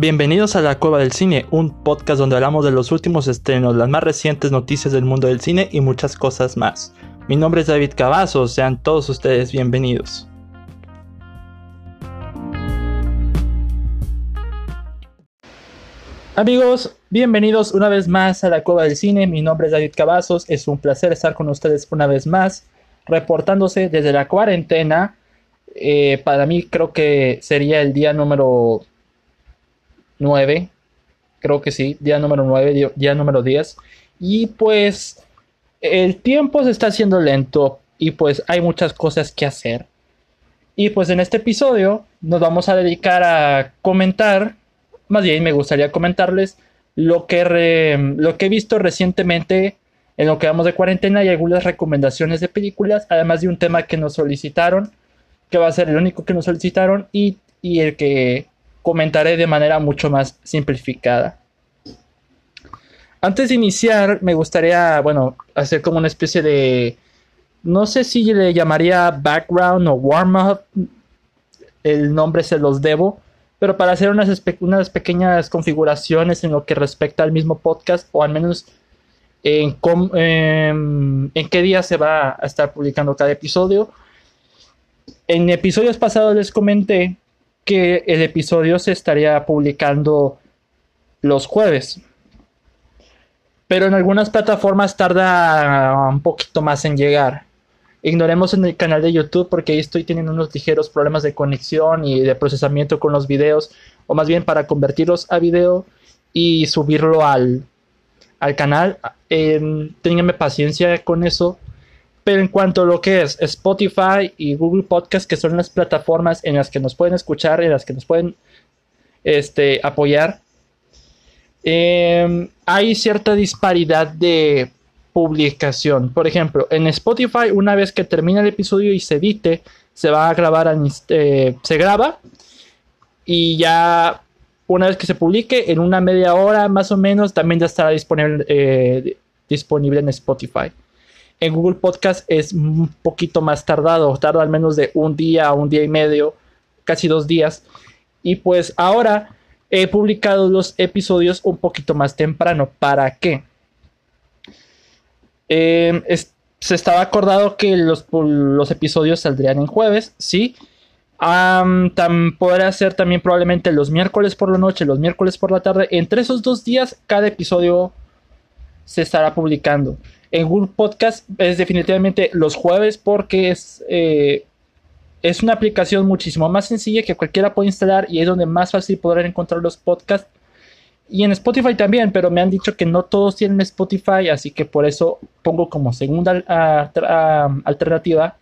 Bienvenidos a La Cueva del Cine, un podcast donde hablamos de los últimos estrenos, las más recientes noticias del mundo del cine y muchas cosas más. Mi nombre es David Cavazos, sean todos ustedes bienvenidos. Amigos, bienvenidos una vez más a La Cueva del Cine, mi nombre es David Cavazos, es un placer estar con ustedes una vez más, reportándose desde la cuarentena. Eh, para mí creo que sería el día número 9, creo que sí, día número 9, día número 10. Y pues el tiempo se está haciendo lento y pues hay muchas cosas que hacer. Y pues en este episodio nos vamos a dedicar a comentar, más bien me gustaría comentarles lo que, lo que he visto recientemente en lo que vamos de cuarentena y algunas recomendaciones de películas, además de un tema que nos solicitaron, que va a ser el único que nos solicitaron y, y el que comentaré de manera mucho más simplificada. Antes de iniciar, me gustaría, bueno, hacer como una especie de, no sé si le llamaría background o warm-up, el nombre se los debo, pero para hacer unas, unas, pequeñas configuraciones en lo que respecta al mismo podcast, o al menos en, em, en qué día se va a estar publicando cada episodio. En episodios pasados les comenté que el episodio se estaría publicando los jueves. Pero en algunas plataformas tarda un poquito más en llegar. Ignoremos en el canal de YouTube porque ahí estoy teniendo unos ligeros problemas de conexión y de procesamiento con los videos. O más bien para convertirlos a video y subirlo al, al canal. Eh, paciencia con eso. Pero en cuanto a lo que es Spotify y Google Podcast, que son las plataformas en las que nos pueden escuchar, en las que nos pueden este, apoyar, em, hay cierta disparidad de publicación. Por ejemplo, en Spotify, una vez que termina el episodio y se edite, se va a grabar, eh, se graba y ya una vez que se publique, en una media hora más o menos, también ya estará disponible, eh, disponible en Spotify. En Google Podcast es un poquito más tardado, tarda al menos de un día, un día y medio, casi dos días. Y pues ahora he publicado los episodios un poquito más temprano. ¿Para qué? Em, se estaba acordado que los, episodios saldrían en jueves, sí. podrá ser también probablemente los miércoles por la noche, los miércoles por la tarde. Entre esos dos días, cada episodio se estará publicando. En Google Podcast es definitivamente los jueves porque es, eh, es una aplicación muchísimo más sencilla que cualquiera puede instalar y es donde más fácil podrán encontrar los podcasts. Y en Spotify también, pero me han dicho que no todos tienen Spotify, así que por eso pongo como segunda alternativa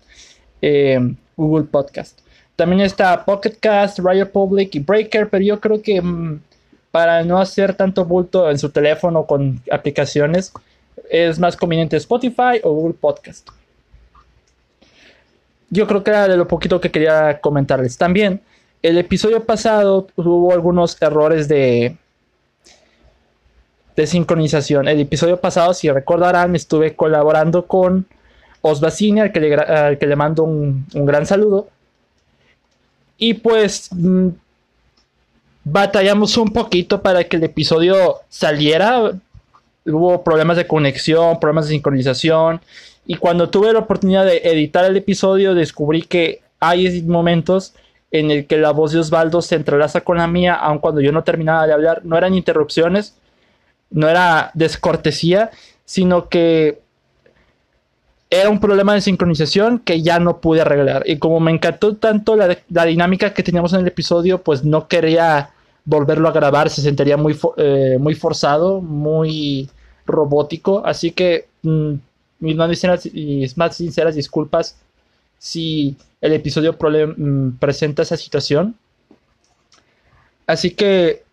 eh, Google Podcast. También está Pocket Cast, Radio Public y Breaker, pero yo creo que mm, para no hacer tanto bulto en su teléfono con aplicaciones, es más conveniente Spotify o Google Podcast. Yo creo que era de lo poquito que quería comentarles. También, el episodio pasado hubo algunos errores de, de sincronización. El episodio pasado, si recordarán, estuve colaborando con Osbacini, al que le, al que le mando un, un gran saludo. Y pues mm, batallamos un poquito para que el episodio saliera hubo problemas de conexión, problemas de sincronización. Y cuando tuve la oportunidad de editar el episodio, descubrí que hay momentos en el que la voz de Osvaldo se entrelaza con la mía, aun cuando yo no terminaba de hablar. No eran interrupciones, no era descortesía, sino que era un problema de sincronización que ya no pude arreglar. Y como me encantó tanto la, dinámica que teníamos en el episodio, pues no quería volverlo a grabar, se sentiría muy, eh, muy forzado, muy robótico. Así que mm, mis más y más sinceras disculpas si el episodio mm, presenta esa situación. Así que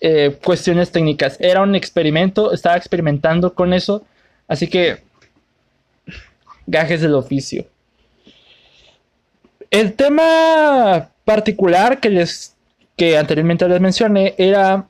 eh, cuestiones técnicas. Era un experimento, estaba experimentando con eso. Así que gajes del oficio. El tema particular que les que anteriormente les mencioné era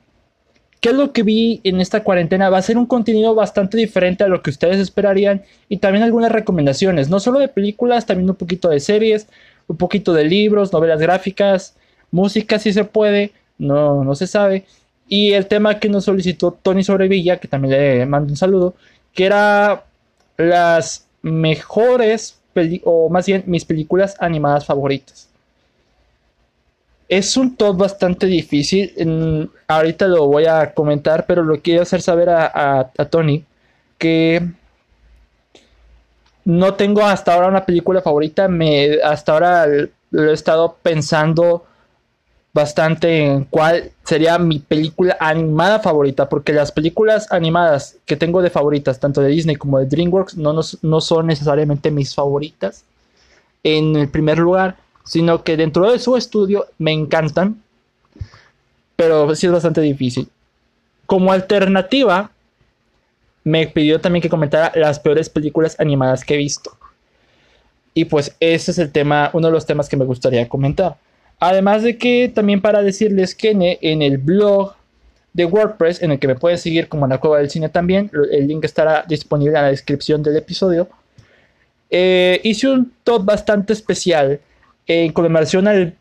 qué es lo que vi en esta cuarentena. Va a ser un contenido bastante diferente a lo que ustedes esperarían y también algunas recomendaciones, no solo de películas, también un poquito de series, un poquito de libros, novelas gráficas, música si se puede, no, no se sabe. Y el tema que nos solicitó Tony Sobrevilla, que también le mando un saludo, que era las mejores, o más bien mis películas animadas favoritas. Es un top bastante difícil. ahorita lo voy a comentar, pero lo quiero hacer saber a, a Tony que no tengo hasta ahora una película favorita. Me, hasta ahora lo he estado pensando bastante en cuál sería mi película animada favorita, porque las películas animadas que tengo de favoritas, tanto de Disney como de DreamWorks, no, no son necesariamente mis favoritas en el primer lugar, sino que dentro de su estudio me encantan, pero sí es bastante difícil. Como alternativa, me pidió también que comentara las peores películas animadas que he visto. Y pues ese es el tema, uno de los temas que me gustaría comentar. Además de que también para decirles que en el blog de WordPress, en el que me puedes seguir como en la cueva del cine también, el link estará disponible en la descripción del episodio. Eh, hice un top bastante especial en conmemoración al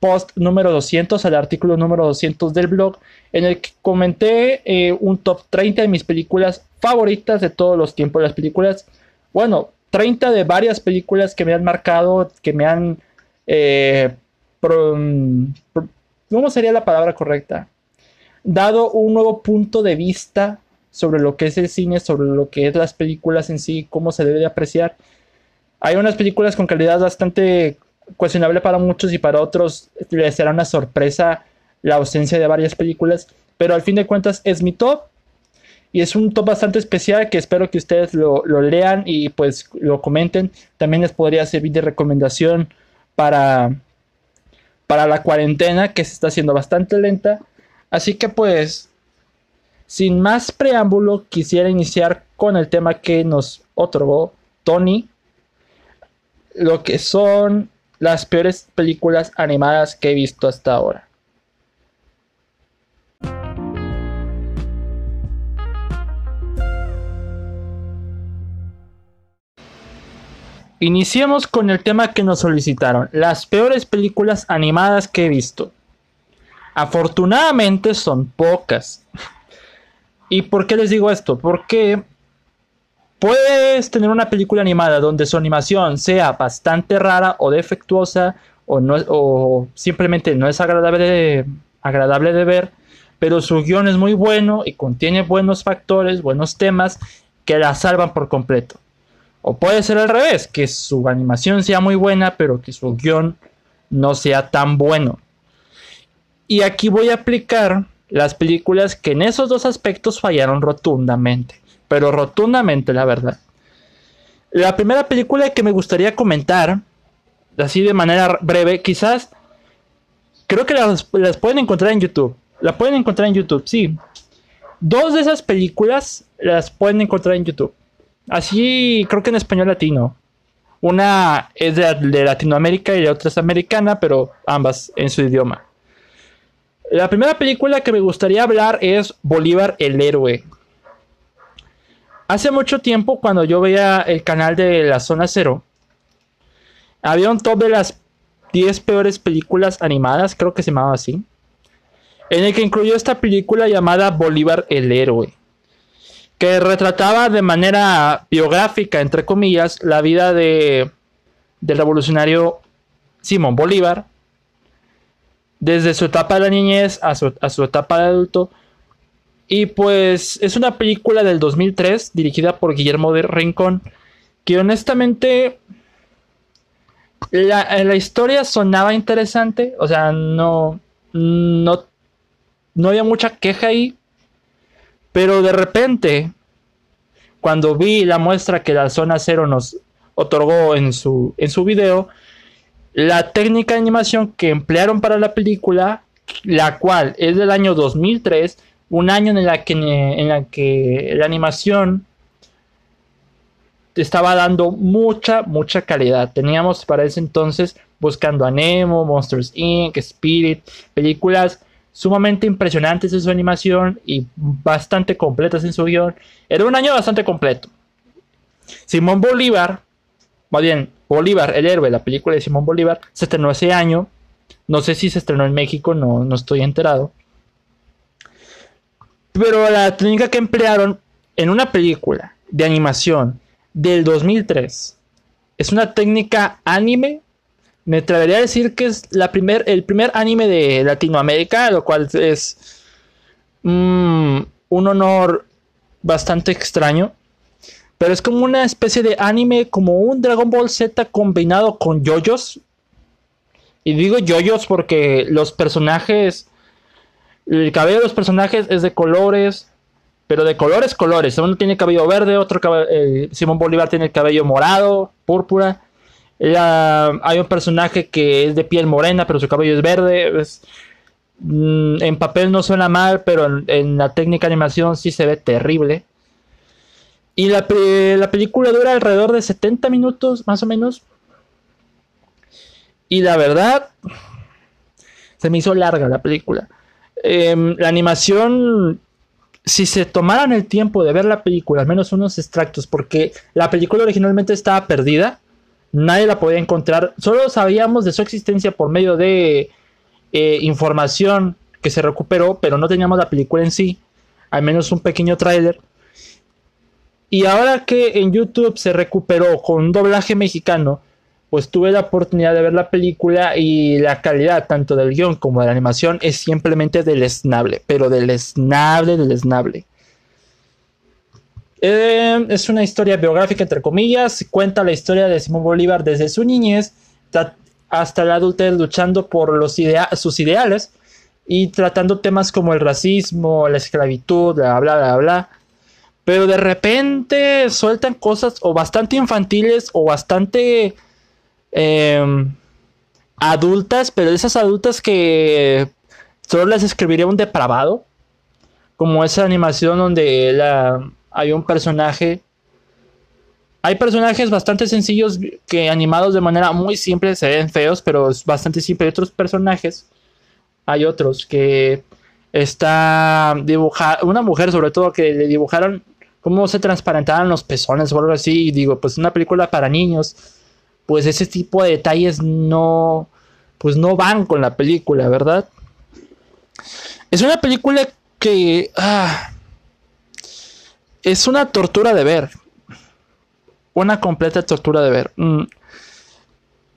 post número 200, al artículo número 200 del blog, en el que comenté eh, un top 30 de mis películas favoritas de todos los tiempos. Las películas, bueno, 30 de varias películas que me han marcado, que me han... Eh, ¿Cómo sería la palabra correcta? Dado un nuevo punto de vista sobre lo que es el cine, sobre lo que es las películas en sí, cómo se debe de apreciar. Hay unas películas con calidad bastante cuestionable para muchos y para otros les será una sorpresa la ausencia de varias películas, pero al fin de cuentas es mi top y es un top bastante especial que espero que ustedes lo, lean y pues lo comenten. También les podría servir de recomendación para, para la cuarentena que se está haciendo bastante lenta. Así que pues, sin más preámbulo, quisiera iniciar con el tema que nos otorgó Tony. Lo que son las peores películas animadas que he visto hasta ahora. Iniciemos con el tema que nos solicitaron, las peores películas animadas que he visto. Afortunadamente son pocas. ¿Y por qué les digo esto? Porque puedes tener una película animada donde su animación sea bastante rara o defectuosa o, no, o simplemente no es agradable de, agradable de ver, pero su guion es muy bueno y contiene buenos factores, buenos temas que la salvan por completo. O puede ser al revés, que su animación sea muy buena, pero que su guion no sea tan bueno. Y aquí voy a aplicar las películas que en esos dos aspectos fallaron rotundamente. Pero rotundamente, la verdad. La primera película que me gustaría comentar, así de manera breve, quizás, creo que las, pueden encontrar en YouTube. La pueden encontrar en YouTube, sí. Dos de esas películas las pueden encontrar en YouTube. Así, creo que en español latino. Una es de, Latinoamérica y la otra es americana, pero ambas en su idioma. La primera película que me gustaría hablar es Bolívar el héroe. Hace mucho tiempo, cuando yo veía el canal de la Zona Cero, había un top de las 10 peores películas animadas, creo que se llamaba así, en el que incluyó esta película llamada Bolívar el héroe que retrataba de manera biográfica, entre comillas, la vida de, del revolucionario Simón Bolívar, desde su etapa de la niñez a su, a su etapa de adulto. Y pues es una película del 2003 dirigida por Guillermo de Rincón, que honestamente la, la, historia sonaba interesante, o sea, no, no, no había mucha queja ahí, pero de repente, cuando vi la muestra que la zona cero nos otorgó en su, en su video, la técnica de animación que emplearon para la película, la cual es del año 2003, un año en la que, en la, que la animación estaba dando mucha, mucha calidad. Teníamos para ese entonces Buscando a Nemo, Monsters Inc., Spirit, películas sumamente impresionantes en su animación y bastante completas en su guion. Era un año bastante completo. Simón Bolívar, más bien Bolívar, el héroe, la película de Simón Bolívar, se estrenó ese año No sé si se estrenó en México, no, no estoy enterado. Pero la técnica que emplearon en una película de animación del 2003 es una técnica anime. Me atrevería a decir que es la primer, el primer anime de Latinoamérica, lo cual es mm, un honor bastante extraño. Pero es como una especie de anime, como un Dragon Ball Z combinado con yoyos. Y digo yoyos porque los personajes, el cabello de los personajes es de colores, pero de colores, colores. Uno tiene cabello verde, otro eh, Simón Bolívar tiene el cabello morado, púrpura. hay un personaje que es de piel morena, pero su cabello es verde. Mm, en papel no suena mal, pero en, la técnica de animación sí se ve terrible. Y la, la película dura alrededor de 70 minutos, más o menos. Y la verdad, se me hizo larga la película. Em, la animación, si se tomaran el tiempo de ver la película, al menos unos extractos, porque la película originalmente estaba perdida, nadie la podía encontrar, solo sabíamos de su existencia por medio de eh, información que se recuperó, pero no teníamos la película en sí, al menos un pequeño tráiler. Y ahora que en YouTube se recuperó con un doblaje mexicano, pues tuve la oportunidad de ver la película y la calidad tanto del guion como de la animación es simplemente deleznable, pero deleznable, deleznable. Eh, es una historia biográfica, entre comillas, cuenta la historia de Simón Bolívar desde su niñez hasta la adultez luchando por sus ideales y tratando temas como el racismo, la esclavitud, bla, bla, bla, bla. Pero de repente sueltan cosas o bastante infantiles o bastante Em, adultas, pero esas adultas que solo las escribiría un depravado. Como esa animación donde hay un personaje. Hay personajes bastante sencillos que animados de manera muy simple se ven feos, pero es bastante simple. Hay otros personajes. Hay otros que está dibujada. Una mujer, sobre todo, que le dibujaron cómo se transparentaban los pezones o algo así. Y digo, pues una película para niños pues ese tipo de detalles no, pues no van con la película, ¿verdad? Es una película que ah, es una tortura de ver, una completa tortura de ver. Mm.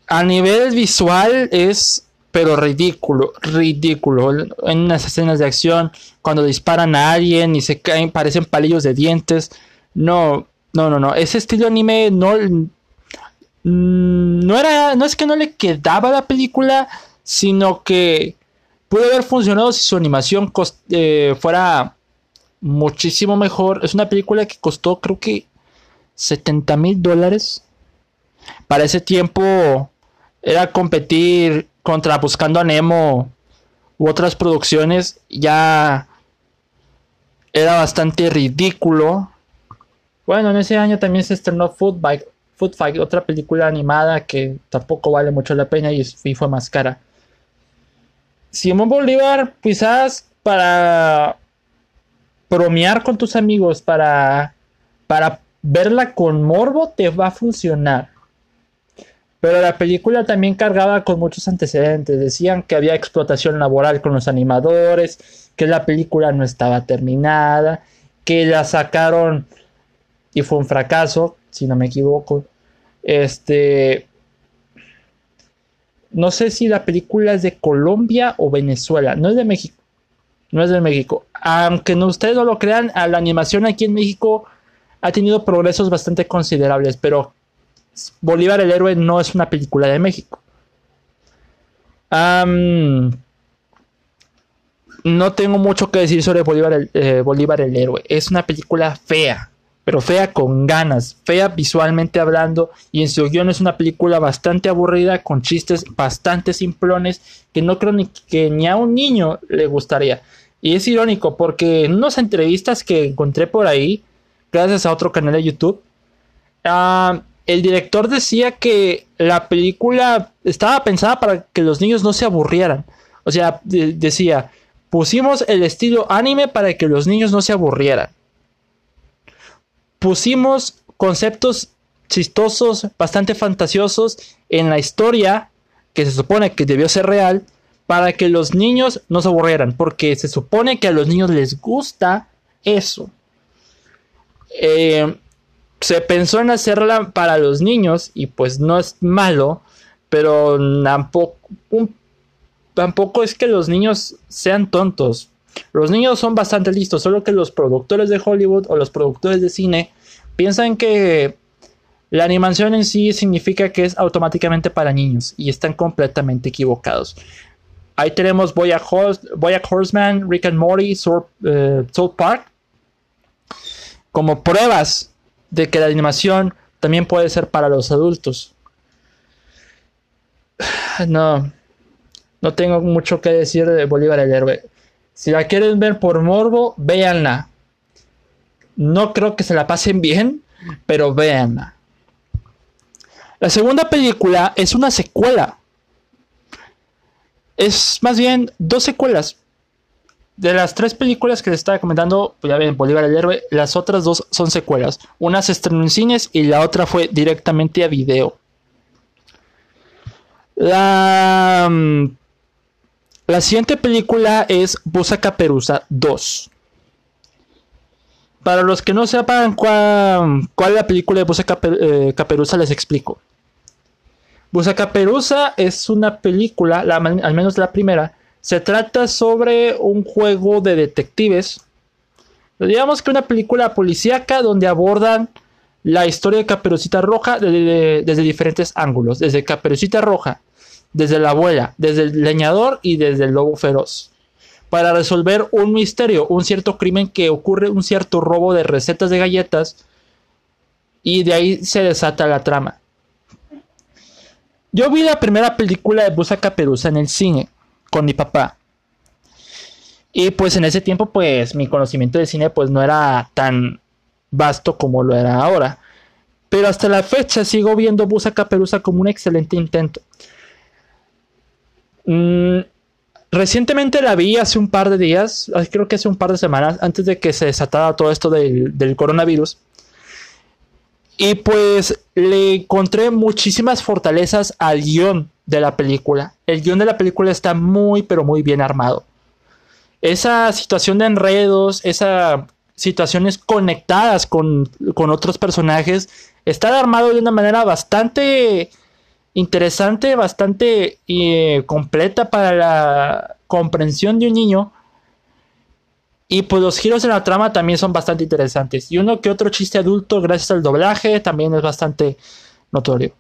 A nivel visual es, pero ridículo, ridículo. En unas escenas de acción, cuando disparan a alguien y se caen, parecen palillos de dientes. No, no, no, no. Ese estilo anime no, no era, no es que no le quedaba la película, sino que pudo haber funcionado si su animación eh, fuera muchísimo mejor. Es una película que costó creo que 70 mil dólares. Para ese tiempo era competir contra Buscando a Nemo u otras producciones. Ya era bastante ridículo. Bueno, en ese año también se estrenó Footbike, Food Fight, otra película animada que tampoco vale mucho la pena y, fue más cara. Simón Bolívar, quizás para bromear con tus amigos, para, para verla con morbo, te va a funcionar. Pero la película también cargaba con muchos antecedentes. Decían que había explotación laboral con los animadores, que la película no estaba terminada, que la sacaron y fue un fracaso si no me equivoco. Este. No sé si la película es de Colombia o Venezuela. No es de México. No es de México. Aunque ustedes no lo crean, la animación aquí en México ha tenido progresos bastante considerables. Pero Bolívar el héroe no es una película de México. no tengo mucho que decir sobre Bolívar eh, Bolívar el héroe. Es una película fea pero fea con ganas, fea visualmente hablando y en su guion es una película bastante aburrida con chistes bastante simplones que no creo ni que ni a un niño le gustaría. Y es irónico porque en unas entrevistas que encontré por ahí, gracias a otro canal de YouTube, ah, el director decía que la película estaba pensada para que los niños no se aburrieran. O sea, decía, pusimos el estilo anime para que los niños no se aburrieran pusimos conceptos chistosos, bastante fantasiosos en la historia que se supone que debió ser real, para que los niños no se aburrieran, porque se supone que a los niños les gusta eso. Eh, se pensó en hacerla para los niños y pues no es malo, pero tampoco, tampoco es que los niños sean tontos. Los niños son bastante listos, solo que los productores de Hollywood o los productores de cine piensan que la animación en sí significa que es automáticamente para niños y están completamente equivocados. Ahí tenemos Boyack, Horseman, Rick and Morty, eh, South Park como pruebas de que la animación también puede ser para los adultos. No, no tengo mucho que decir de Bolívar el héroe. Si la quieren ver por morbo, véanla. No creo que se la pasen bien, pero véanla. La segunda película es una secuela. Es más bien dos secuelas. De las tres películas que les estaba comentando, pues ya ven, Bolívar el Héroe, las otras dos son secuelas. Una se estrenó en cines y la otra fue directamente a video. La, mm, la siguiente película es Busa Caperuza 2. Para los que no sepan cuál, es la película de Busa eh, Caperuza, les explico. Busa Caperuza es una película, al menos la primera, se trata sobre un juego de detectives. Digamos que una película policíaca donde abordan la historia de Caperucita Roja desde, diferentes ángulos. Desde Caperucita Roja, desde la abuela, desde el leñador y desde el lobo feroz. Para resolver un misterio, un cierto crimen que ocurre, un cierto robo de recetas de galletas. Y de ahí se desata la trama. Yo vi la primera película de Busa Caperuza en el cine con mi papá. Y pues en ese tiempo pues mi conocimiento de cine pues no era tan vasto como lo era ahora. Pero hasta la fecha sigo viendo Busa Caperuza como un excelente intento. Mm, recientemente la vi hace un par de días, creo que hace un par de semanas, antes de que se desatara todo esto del, coronavirus. Y pues le encontré muchísimas fortalezas al guion de la película. El guion de la película está muy, pero muy bien armado. Esa situación de enredos, esas situaciones conectadas con, otros personajes, está armado de una manera bastante interesante, bastante eh, completa para la comprensión de un niño. Y pues los giros en la trama también son bastante interesantes. Y uno que otro chiste adulto, gracias al doblaje, también es bastante notorio.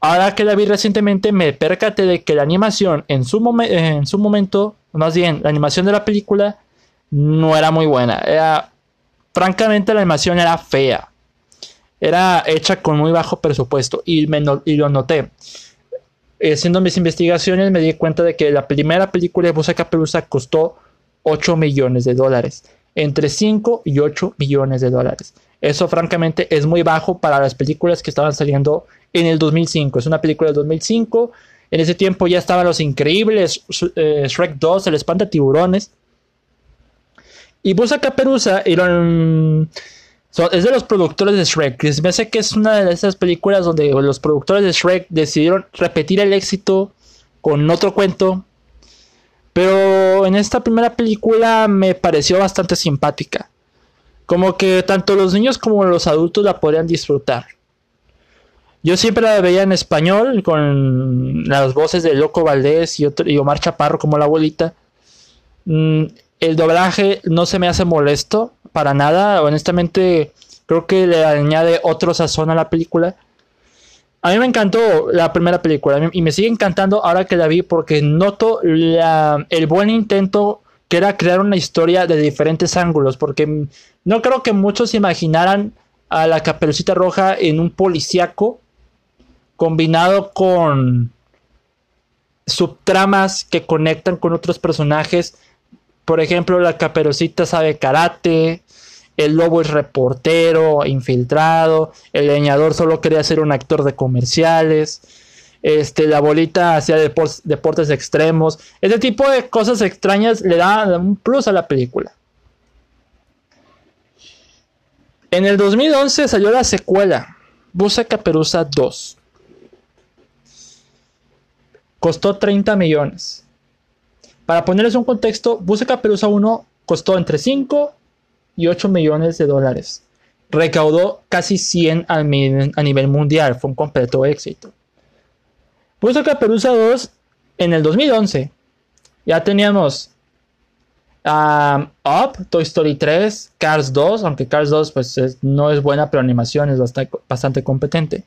Ahora que la vi recientemente me percaté de que la animación en su, en su momento, más bien la animación de la película, no era muy buena. Era, francamente la animación era fea. Era hecha con muy bajo presupuesto y, y lo noté. Haciendo mis investigaciones me di cuenta de que la primera película de Busa costó 8 millones de dólares. Entre 5 y 8 millones de dólares. Eso francamente es muy bajo para las películas que estaban saliendo en el 2005. Es una película del 2005. En ese tiempo ya estaban Los Increíbles, eh, Shrek 2, El Espanta Tiburones. Y Busa Caperuza es de los productores de Shrek. Me hace que es una de esas películas donde los productores de Shrek decidieron repetir el éxito con otro cuento. Pero en esta primera película me pareció bastante simpática. Como que tanto los niños como los adultos la podrían disfrutar. Yo siempre la veía en español con las voces de Loco Valdés y, Omar Chaparro como la abuelita. Mm, el doblaje no se me hace molesto para nada. Honestamente, creo que le añade otro sazón a la película. A mí me encantó la primera película y me sigue encantando ahora que la vi porque noto el buen intento que era crear una historia de diferentes ángulos. Porque no creo que muchos imaginaran a la caperucita roja en un policíaco combinado con subtramas que conectan con otros personajes. Por ejemplo, la caperucita sabe karate, el lobo es reportero, infiltrado, el leñador solo quería ser un actor de comerciales, este, la bolita hacía deportes extremos. Ese tipo de cosas extrañas le da un plus a la película. En el 2011 salió la secuela, Busa Caperuza 2. costó 30 millones. Para ponerles un contexto, Busca Caperuza 1 costó entre 5 y 8 millones de dólares. Recaudó casi 100 a nivel mundial, fue un completo éxito. Busca Caperuza 2 en el 2011. Ya teníamos um, Up, Toy Story 3, Cars 2, aunque Cars 2 pues, no es buena, pero animación es bastante, competente.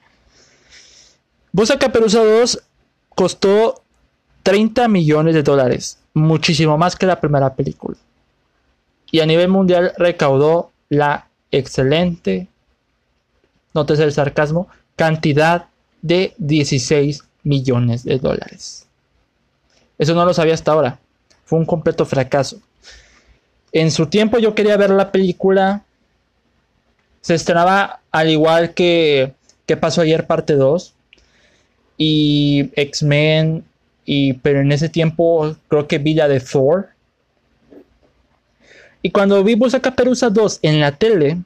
Busca Caperuza 2 costó 30 millones de dólares, muchísimo más que la primera película. Y a nivel mundial recaudó la excelente, notes el sarcasmo, cantidad de 16 millones de dólares. Eso no lo sabía hasta ahora. Fue un completo fracaso. En su tiempo yo quería ver la película. Se estrenaba al igual que, que pasó ayer parte 2 y X-Men, y, pero en ese tiempo creo que vi la de Thor. Y cuando vi Busca Caperuza 2 en la tele,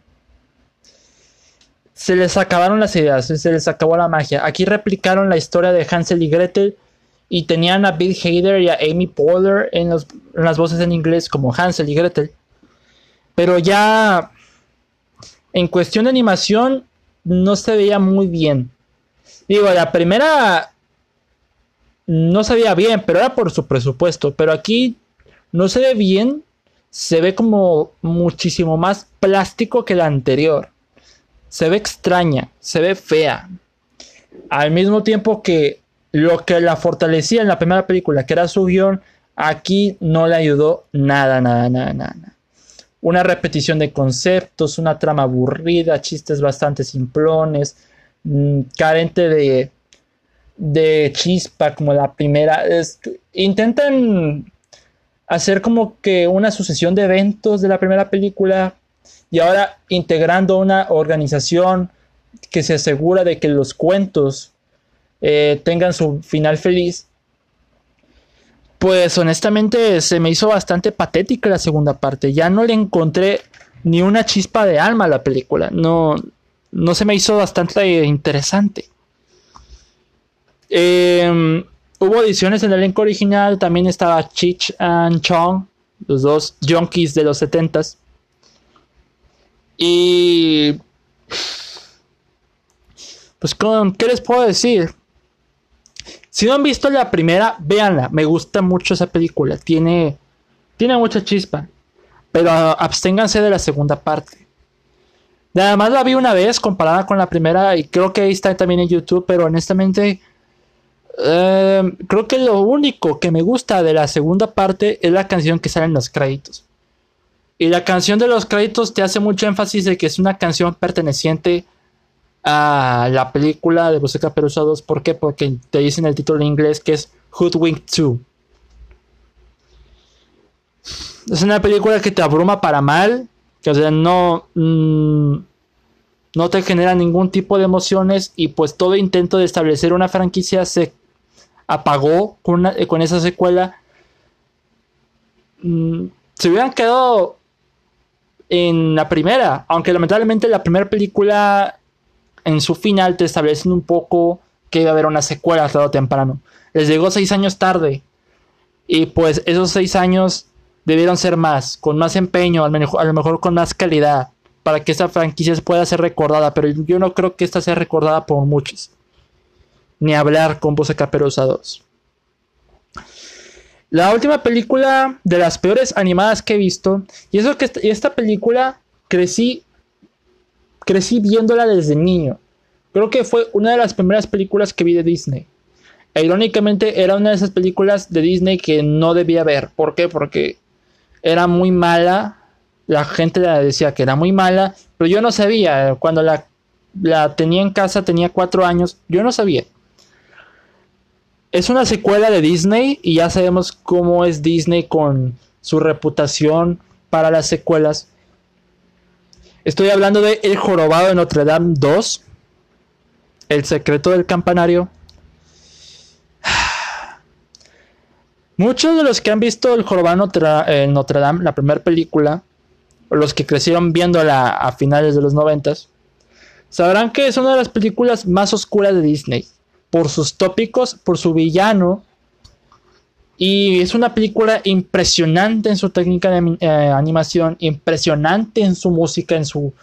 se les acabaron las ideas, se les acabó la magia. Aquí replicaron la historia de Hansel y Gretel y tenían a Bill Hader y a Amy Poehler en las voces en inglés como Hansel y Gretel. Pero ya en cuestión de animación no se veía muy bien. Digo, la primera no se bien, pero era por su presupuesto. Pero aquí no se ve bien, se ve como muchísimo más plástico que la anterior. Se ve extraña, se ve fea. Al mismo tiempo que lo que la fortalecía en la primera película, que era su guion, aquí no le ayudó nada, nada, nada, nada. Una repetición de conceptos, una trama aburrida, chistes bastante simplones, Mm, carente de, de chispa como la primera. intentan hacer como que una sucesión de eventos de la primera película y ahora integrando una organización que se asegura de que los cuentos eh, tengan su final feliz. Pues honestamente se me hizo bastante patética la segunda parte. Ya no le encontré ni una chispa de alma a la película. No, no se me hizo bastante interesante. Em, hubo ediciones en el elenco original, también estaba Chich and Chong, los dos junkies de los 70s. Y... Pues, ¿qué les puedo decir? Si no han visto la primera, véanla. Me gusta mucho esa película. Tiene, tiene mucha chispa. Pero absténganse de la segunda parte. Nada más la vi una vez comparada con la primera y creo que ahí está también en YouTube, pero honestamente eh, creo que lo único que me gusta de la segunda parte es la canción que sale en los créditos. Y la canción de los créditos te hace mucho énfasis de que es una canción perteneciente a la película de Busca Perusa 2. ¿Por qué? Porque te dicen el título en inglés que es Hoodwink 2. Es una película que te abruma para mal, que o sea, no, mm, no te genera ningún tipo de emociones y pues todo intento de establecer una franquicia se apagó con, con esa secuela. Mm, se hubieran quedado en la primera, aunque lamentablemente la primera película en su final te establecen un poco que iba a haber una secuela tarde o temprano. Les llegó seis años tarde y pues esos seis años debieron ser más, con más empeño, a lo mejor con más calidad, para que esta franquicia pueda ser recordada, pero yo no creo que esta sea recordada por muchos. Ni hablar con Caperuza 2. La última película de las peores animadas que he visto, y eso que esta película crecí crecí viéndola desde niño. Creo que fue una de las primeras películas que vi de Disney. E irónicamente era una de esas películas de Disney que no debía ver. ¿Por qué? Porque era muy mala. La gente la decía que era muy mala, pero yo no sabía. Cuando la, la tenía en casa, tenía cuatro años, yo no sabía. Es una secuela de Disney y ya sabemos cómo es Disney con su reputación para las secuelas. Estoy hablando de El Jorobado de Notre Dame 2, El secreto del campanario, Muchos de los que han visto El Jorobado Notre, Notre Dame, la primera película, o los que crecieron viéndola a finales de los noventas, sabrán que es una de las películas más oscuras de Disney. Por sus tópicos, por su villano, Y es una película impresionante en su técnica de eh, animación, impresionante en su música, en su,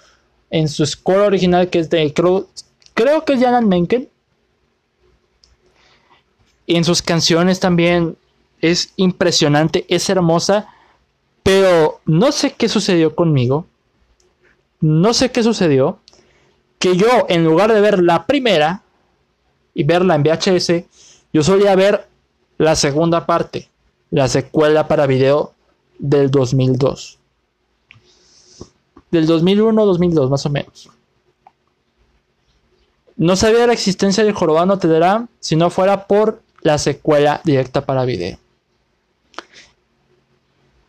en su score original, que es de, creo, creo que es de Alan Menken. Y en sus canciones también es impresionante, es hermosa, pero no sé qué sucedió conmigo. No sé qué sucedió. Que yo, en lugar de ver la primera y verla en VHS, yo solía ver la segunda parte, la secuela para video del 2002. Del 2001-2002, más o menos. No sabía la existencia del Jorobado Notre si no fuera por la secuela directa para video.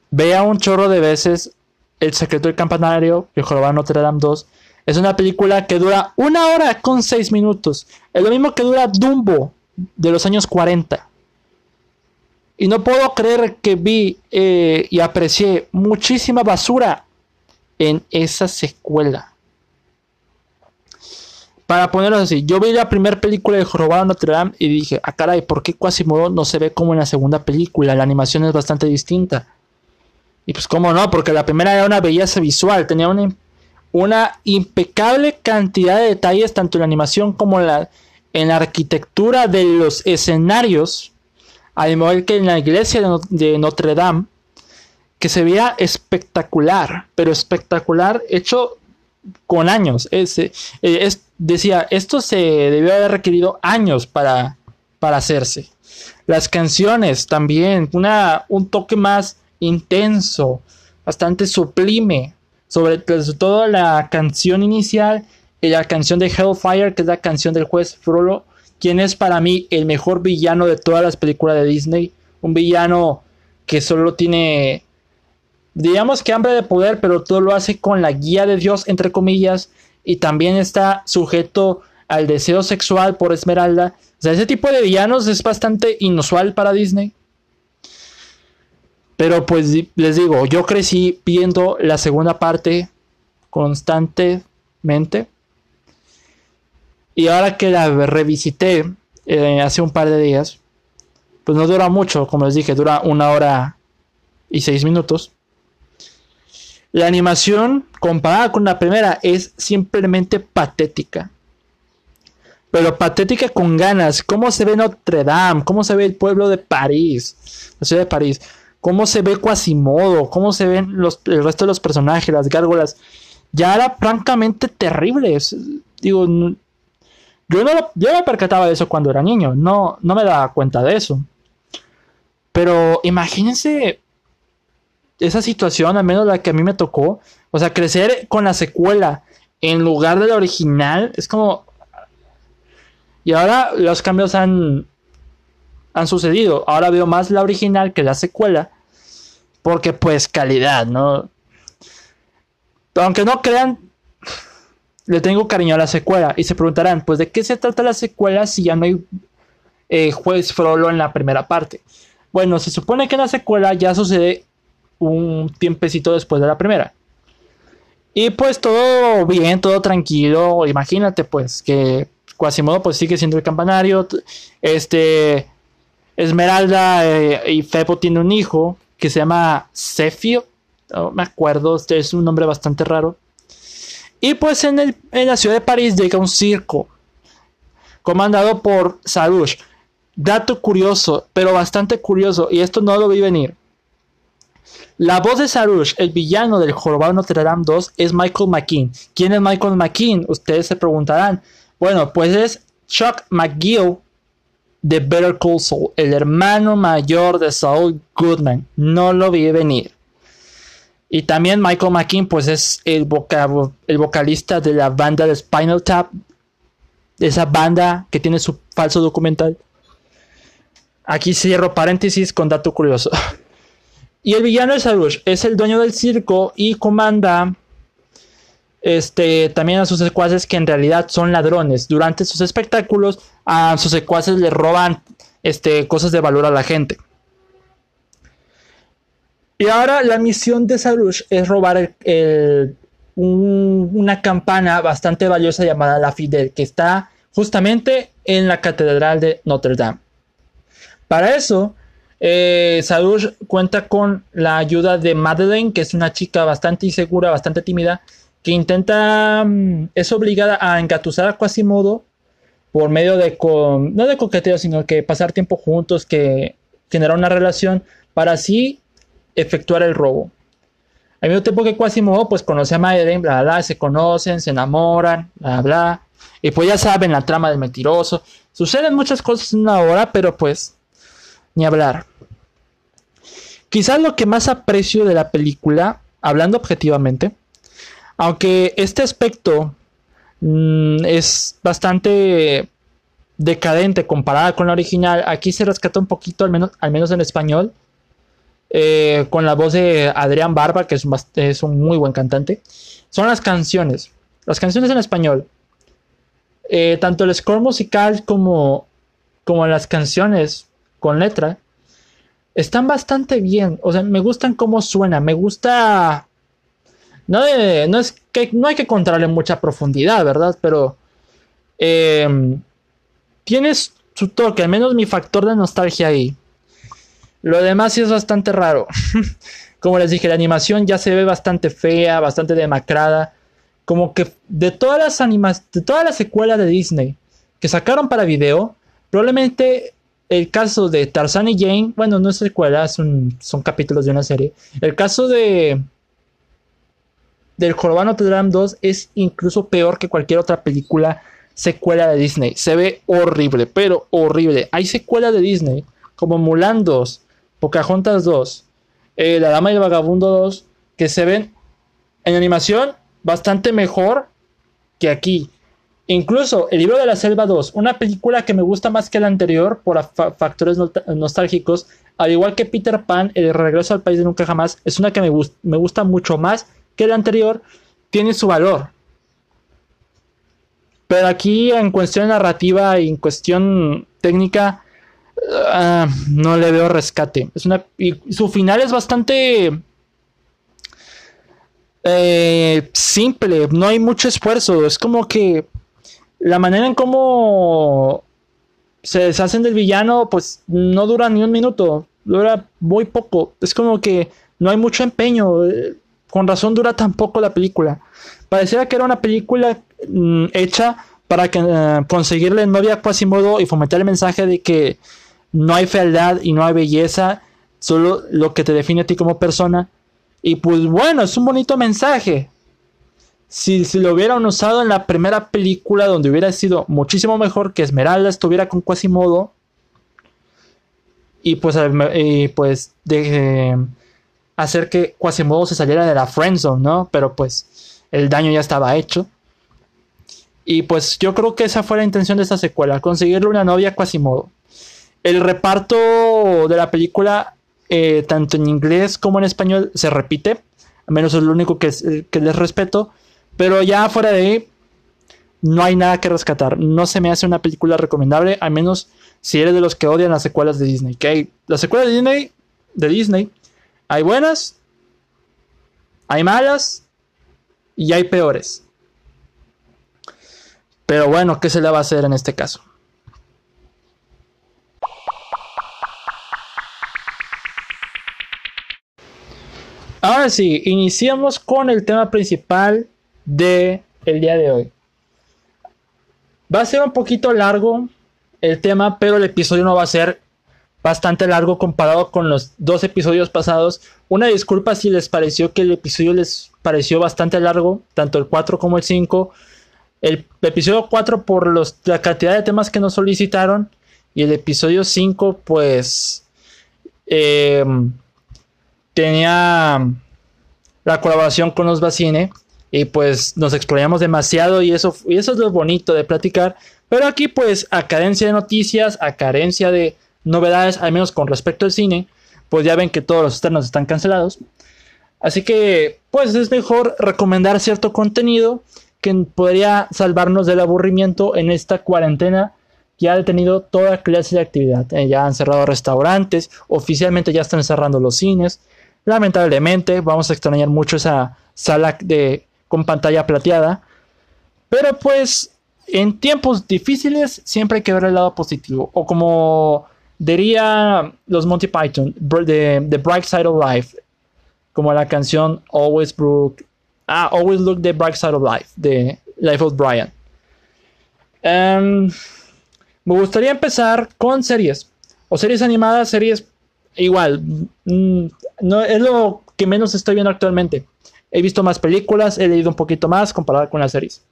Vea un chorro de veces El secreto del campanario, El Jorobado Notre Dame 2. Es una película que dura una hora con seis minutos. Es lo mismo que dura Dumbo de los años 40. Y no puedo creer que vi eh, y aprecié muchísima basura en esa secuela. Para ponerlo así, yo vi la primera película de Jorobado Notre Dame y dije, ah caray, ¿por qué Quasimodo no se ve como en la segunda película? La animación es bastante distinta. Y pues cómo no, porque la primera era una belleza visual, tenía una, una impecable cantidad de detalles tanto en la animación como en la, en la arquitectura de los escenarios al igual que en la iglesia de Notre Dame, que se veía espectacular, pero espectacular hecho con años. Eh, es, decía, esto se debió haber requerido años para, para hacerse. Las canciones también, una, un toque más intenso, bastante sublime, sobre, todo la canción inicial y la canción de Hellfire, que es la canción del juez Frollo quien es para mí el mejor villano de todas las películas de Disney. Un villano que solo tiene, digamos que hambre de poder, pero todo lo hace con la guía de Dios, entre comillas, y también está sujeto al deseo sexual por Esmeralda. O sea, ese tipo de villanos es bastante inusual para Disney. Pero pues les digo, yo crecí viendo la segunda parte constantemente. Y ahora que la revisité eh, hace un par de días, pues no dura mucho, como les dije, dura una hora y seis minutos. La animación comparada con la primera es simplemente patética. Pero patética con ganas. ¿Cómo se ve Notre Dame? ¿Cómo se ve el pueblo de París? La ciudad de París. ¿Cómo se ve Quasimodo? ¿Cómo se ven el resto de los personajes, las gárgolas? Ya era francamente terrible. Digo, yo no, yo me percataba de eso cuando era niño, no, no me daba cuenta de eso. Pero imagínense esa situación, al menos la que a mí me tocó. O sea, crecer con la secuela en lugar de la original, es como... Y ahora los cambios han, han sucedido. Ahora veo más la original que la secuela. Porque pues calidad, ¿no? Aunque no crean, le tengo cariño a la secuela. Y se preguntarán, pues de qué se trata la secuela si ya no hay eh, juez Frollo en la primera parte. Bueno, se supone que la secuela ya sucede un tiempecito después de la primera. Y pues todo bien, todo tranquilo. Imagínate pues que Quasimodo pues sigue siendo el campanario. Este Esmeralda eh, y Febo tiene un hijo que se llama Zephyr. No me acuerdo, este es un nombre bastante raro. Y pues en, el, en la ciudad de París llega un circo comandado por Sarouche. Dato curioso, pero bastante curioso, y esto no lo vi venir. La voz de Sarouche, el villano del Jorobado Notre Dame 2, es Michael McKean. ¿Quién es Michael McKean? Ustedes se preguntarán. Bueno, pues es Chuck McGill de Better Call Saul, el hermano mayor de Saul Goodman. No lo vi venir. Y también Michael McKean, pues es el, el vocalista de la banda de Spinal Tap, esa banda que tiene su falso documental. Aquí cierro paréntesis con dato curioso. Y el villano de Sarush es el dueño del circo y comanda este, también a sus secuaces que en realidad son ladrones. Durante sus espectáculos a sus secuaces le roban este, cosas de valor a la gente. Y ahora la misión de Sarush es robar una campana bastante valiosa llamada La Fidel, que está justamente en la Catedral de Notre Dame. Para eso, Eh, cuenta con la ayuda de Madeleine, que es una chica bastante insegura, bastante tímida, que intenta, mm, es obligada a engatusar a Quasimodo por medio de, no de coqueteo, sino que pasar tiempo juntos, que generar una relación para así efectuar el robo. Al mismo tiempo que Quasimodo, pues conoce a Madeleine, bla, bla, se conocen, se enamoran, bla, bla. Y pues ya saben la trama del mentiroso. Suceden muchas cosas en una hora, pero pues ni hablar. Quizás lo que más aprecio de la película, hablando objetivamente, aunque este aspecto mm, es bastante decadente comparada con la original, aquí se rescata un poquito, al menos, al menos en español, eh, con la voz de Adrián Barba, que es un, es un, muy buen cantante, son las canciones. Las canciones en español. Eh, tanto el score musical como, como las canciones con letra están bastante bien. O sea, me gustan cómo suena. Me gusta no, no, es que no hay que encontrarle mucha profundidad, ¿verdad? Pero eh, tienes su toque, al menos mi factor de nostalgia ahí. Lo demás sí es bastante raro. Como les dije, la animación ya se ve bastante fea, bastante demacrada. Como que de todas las animas de todas las secuelas de Disney que sacaron para video, probablemente el caso de Tarzan y Jane, bueno, no es secuela, son, son capítulos de una serie. El caso de del Jorobado Notre Dame 2 es incluso peor que cualquier otra película secuela de Disney. Se ve horrible, pero horrible. Hay secuelas de Disney como Mulan 2, Pocahontas 2, eh, La Dama y el Vagabundo 2, que se ven en animación bastante mejor que aquí. Incluso El libro de la selva 2, una película que me gusta más que la anterior por factores nostálgicos, al igual que Peter Pan, El regreso al país de nunca jamás, es una que me, me gusta mucho más que el anterior, tiene su valor. Pero aquí en cuestión narrativa y en cuestión técnica, ah, no le veo rescate. Es una, y su final es bastante eh, simple, no hay mucho esfuerzo. Es como que la manera en cómo se deshacen del villano, pues no dura ni un minuto, dura muy poco. Es como que no hay mucho empeño. Con razón dura tan poco la película. Pareciera que era una película mm, hecha para que, eh, conseguirle novia a Quasimodo y fomentar el mensaje de que no hay fealdad y no hay belleza, solo lo que te define a ti como persona. Y pues bueno, es un bonito mensaje. Si, lo hubieran usado en la primera película donde hubiera sido muchísimo mejor que Esmeralda estuviera con Quasimodo. Y pues, y pues de, hacer que Quasimodo se saliera de la friendzone, ¿no? Pero pues el daño ya estaba hecho. Y pues yo creo que esa fue la intención de esta secuela, conseguirle una novia a Quasimodo. El reparto de la película, eh, tanto en inglés como en español, se repite. Al menos es lo único que, que les respeto. Pero ya fuera de ahí, no hay nada que rescatar. No se me hace una película recomendable, al menos si eres de los que odian las secuelas de Disney. Que las secuelas de Disney, de Disney hay buenas, hay malas y hay peores. Pero bueno, ¿qué se le va a hacer en este caso? Ahora sí, iniciamos con el tema principal de el día de hoy. Va a ser un poquito largo el tema, pero el episodio no va a ser bastante largo comparado con los dos episodios pasados. Una disculpa si les pareció que el episodio les pareció bastante largo, tanto el 4 como el 5. El, episodio 4 por los, la cantidad de temas que nos solicitaron y el episodio 5 pues em, tenía la colaboración con los Bacine y pues nos explayamos demasiado y eso, y eso es lo bonito de platicar. Pero aquí pues a carencia de noticias, a carencia de novedades, al menos con respecto al cine, pues ya ven que todos los externos están cancelados. Así que, pues es mejor recomendar cierto contenido que podría salvarnos del aburrimiento en esta cuarentena que ha detenido toda clase de actividad. Eh, ya han cerrado restaurantes, oficialmente ya están cerrando los cines. Lamentablemente, vamos a extrañar mucho esa sala de, con pantalla plateada. Pero pues, en tiempos difíciles siempre hay que ver el lado positivo. O como Diría los Monty Python, The, the Bright Side of Life, como la canción Always Look, ah, Always Look the Bright Side of Life, de Life of Brian. Em, me gustaría empezar con series, o series animadas, series igual, mm, no, es lo que menos estoy viendo actualmente. He visto más películas, he leído un poquito más comparado con las series.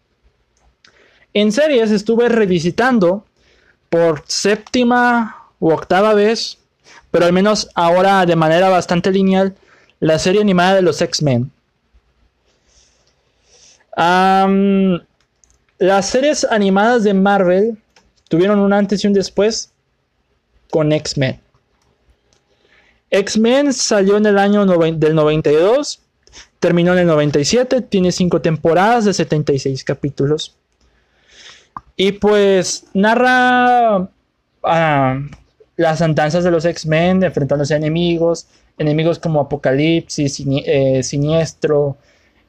En series estuve revisitando por séptima u octava vez, pero al menos ahora de manera bastante lineal, la serie animada de los X-Men. las series animadas de Marvel tuvieron un antes y un después con X-Men. X-Men salió en el año del 92, terminó en el 97, tiene 5 temporadas de 76 capítulos. Y pues narra ah, las andanzas de los X-Men enfrentándose a enemigos, enemigos como Apocalipsis, eh, Siniestro,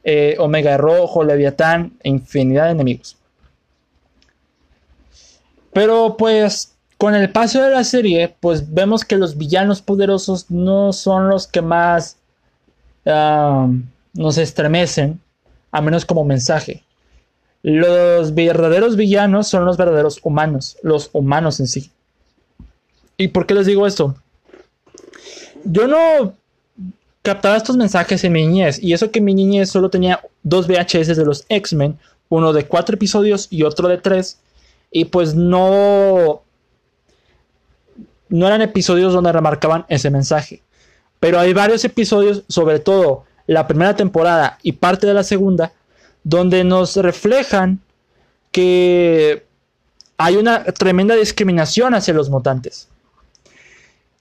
eh, Omega Rojo, Leviatán, infinidad de enemigos. Pero pues con el paso de la serie, pues vemos que los villanos poderosos no son los que más nos estremecen, a menos como mensaje. Los verdaderos villanos son los verdaderos humanos, los humanos en sí. ¿Y por qué les digo esto? Yo no captaba estos mensajes en mi niñez, y eso que mi niñez solo tenía dos VHS de los X-Men, uno de cuatro episodios y otro de tres, y pues no no eran episodios donde remarcaban ese mensaje. Pero hay varios episodios, sobre todo la primera temporada y parte de la segunda, donde nos reflejan que hay una tremenda discriminación hacia los mutantes.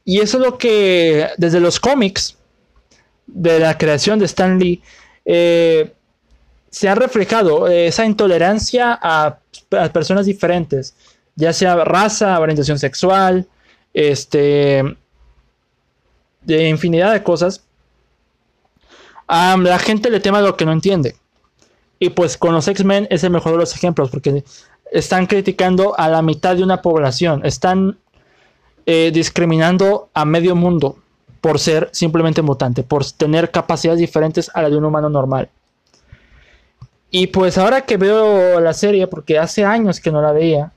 Y eso es lo que desde los cómics de la creación de Stan Lee eh, se ha reflejado esa intolerancia a, personas diferentes, ya sea raza, orientación sexual, este, de infinidad de cosas, la gente le tema lo que no entiende. Y pues con los X-Men es el mejor de los ejemplos, porque están criticando a la mitad de una población, están eh, discriminando a medio mundo por ser simplemente mutante, por tener capacidades diferentes a la de un humano normal. Y pues ahora que veo la serie, porque hace años que no la veía,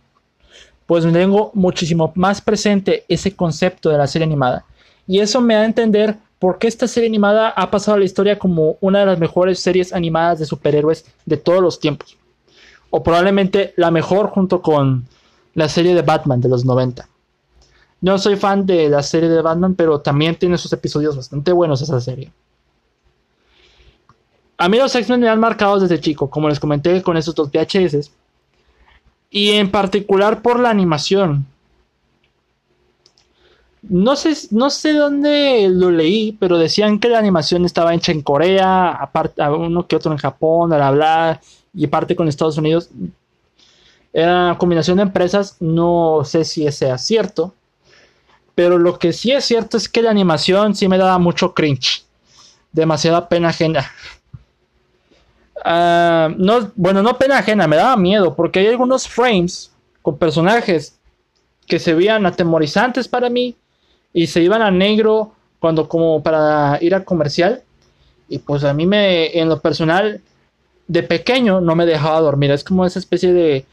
pues tengo muchísimo más presente ese concepto de la serie animada. Y eso me da a entender por qué esta serie animada ha pasado a la historia como una de las mejores series animadas de superhéroes de todos los tiempos. O probablemente la mejor junto con la serie de Batman de los 90. No soy fan de la serie de Batman, pero también tiene sus episodios bastante buenos esa serie. A mí los X-Men me han marcado desde chico, como les comenté con esos dos VHS y en particular por la animación. No sé, no sé dónde lo leí, pero decían que la animación estaba hecha en Corea, aparte uno que otro en Japón, al hablar, y parte con Estados Unidos. Era una combinación de empresas, no sé si sea cierto. Pero lo que sí es cierto es que la animación sí me daba mucho cringe. Demasiada pena ajena. Ah, no, bueno, no pena ajena, me daba miedo porque hay algunos frames con personajes que se veían atemorizantes para mí y se iban a negro cuando como para ir al comercial y pues a mí me en lo personal de pequeño no me dejaba dormir, es como esa especie de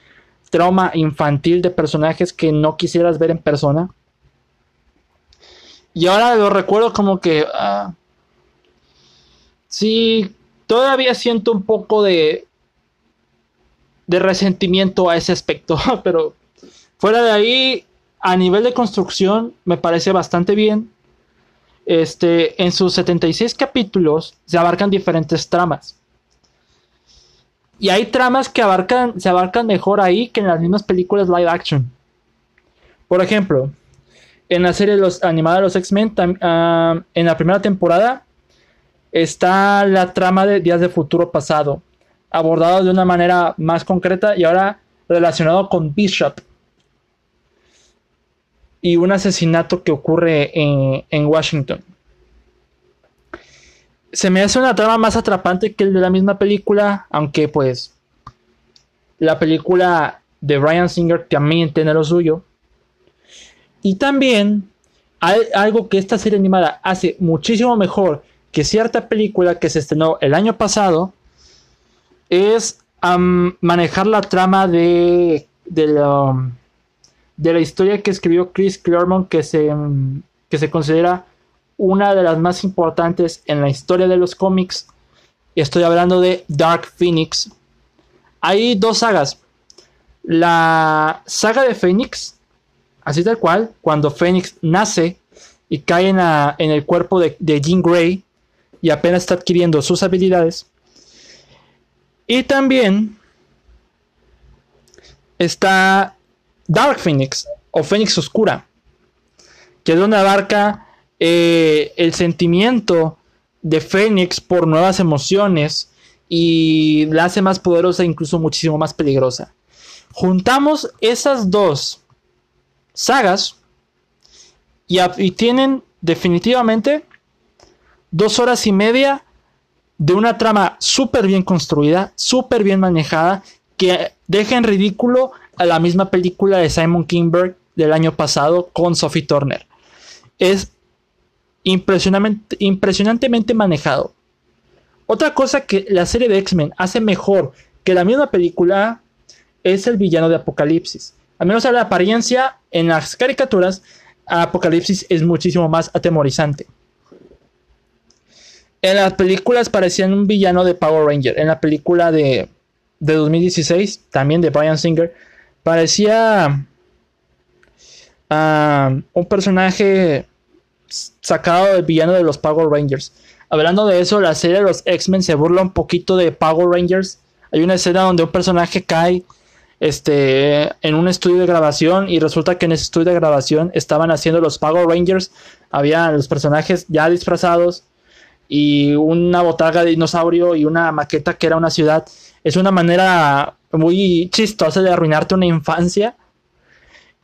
trauma infantil de personajes que no quisieras ver en persona. Y ahora lo recuerdo como que ah, sí todavía siento un poco de, de resentimiento a ese aspecto, pero fuera de ahí, a nivel de construcción, me parece bastante bien. Este, en sus 76 capítulos se abarcan diferentes tramas. Y hay tramas que abarcan, se abarcan mejor ahí que en las mismas películas live action. Por ejemplo, en la serie los, animada de los X-Men, ah, en la primera temporada, está la trama de Días de Futuro Pasado, abordado de una manera más concreta y ahora relacionado con Bishop y un asesinato que ocurre en, Washington. Se me hace una trama más atrapante que el de la misma película, aunque pues la película de Brian Singer también tiene lo suyo. Y también hay algo que esta serie animada hace muchísimo mejor que cierta película que se estrenó el año pasado es manejar la trama de, de, la, de la historia que escribió Chris Claremont que se, que se considera una de las más importantes en la historia de los cómics. Estoy hablando de Dark Phoenix. Hay dos sagas. La saga de Phoenix, así tal cual, cuando Phoenix nace y cae en, el cuerpo de, Jean Grey y apenas está adquiriendo sus habilidades. Y también está Dark Phoenix o Phoenix Oscura, que es donde abarca eh, el sentimiento de Phoenix por nuevas emociones y la hace más poderosa e incluso muchísimo más peligrosa. Juntamos esas dos sagas y, tienen definitivamente dos horas y media de una trama súper bien construida, súper bien manejada, que deja en ridículo a la misma película de Simon Kingberg del año pasado con Sophie Turner. Es impresionantemente manejado. Otra cosa que la serie de X-Men hace mejor que la misma película es el villano de Apocalipsis. Al menos a la apariencia en las caricaturas, Apocalipsis es muchísimo más atemorizante. En las películas parecían un villano de Power Ranger. En la película de, de 2016, también de Brian Singer, parecía ah, un personaje sacado del villano de los Power Rangers. Hablando de eso, la serie de los X-Men se burla un poquito de Power Rangers. Hay una escena donde un personaje cae este, en un estudio de grabación y resulta que en ese estudio de grabación estaban haciendo los Power Rangers, había los personajes ya disfrazados y una botarga de dinosaurio y una maqueta que era una ciudad. Es una manera muy chistosa de arruinarte una infancia.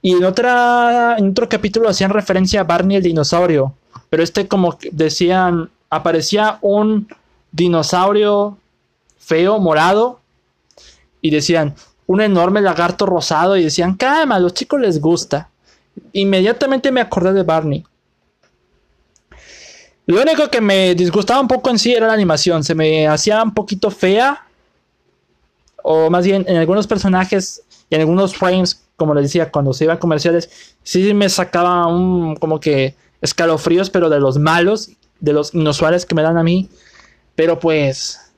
Y en, otra, en otro capítulo hacían referencia a Barney el dinosaurio, pero este como decían, aparecía un dinosaurio feo, morado, y decían, un enorme lagarto rosado y decían, calma, a los chicos les gusta. Inmediatamente me acordé de Barney. Lo único que me disgustaba un poco en sí era la animación. Se me hacía un poquito fea. O más bien, en algunos personajes y en algunos frames, como les decía, cuando se iban comerciales, sí me sacaba un como que escalofríos, pero de los malos, de los inusuales que me dan a mí. Pero pues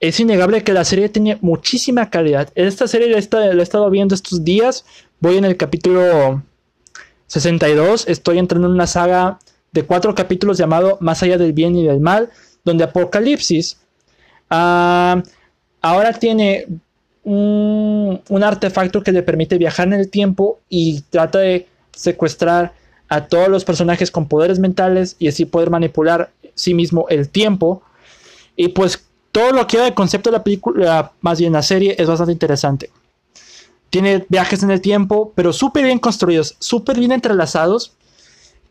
es innegable que la serie tiene muchísima calidad. Esta serie la, he estado viendo estos días. Voy en el capítulo 62. Estoy entrando en una saga de cuatro capítulos llamado Más allá del bien y del mal, donde Apocalipsis ah, ahora tiene un, un, artefacto que le permite viajar en el tiempo y trata de secuestrar a todos los personajes con poderes mentales y así poder manipular sí mismo el tiempo. Y pues todo lo que hay de concepto de la película, más bien la serie, es bastante interesante. Tiene viajes en el tiempo, pero súper bien construidos, súper bien entrelazados,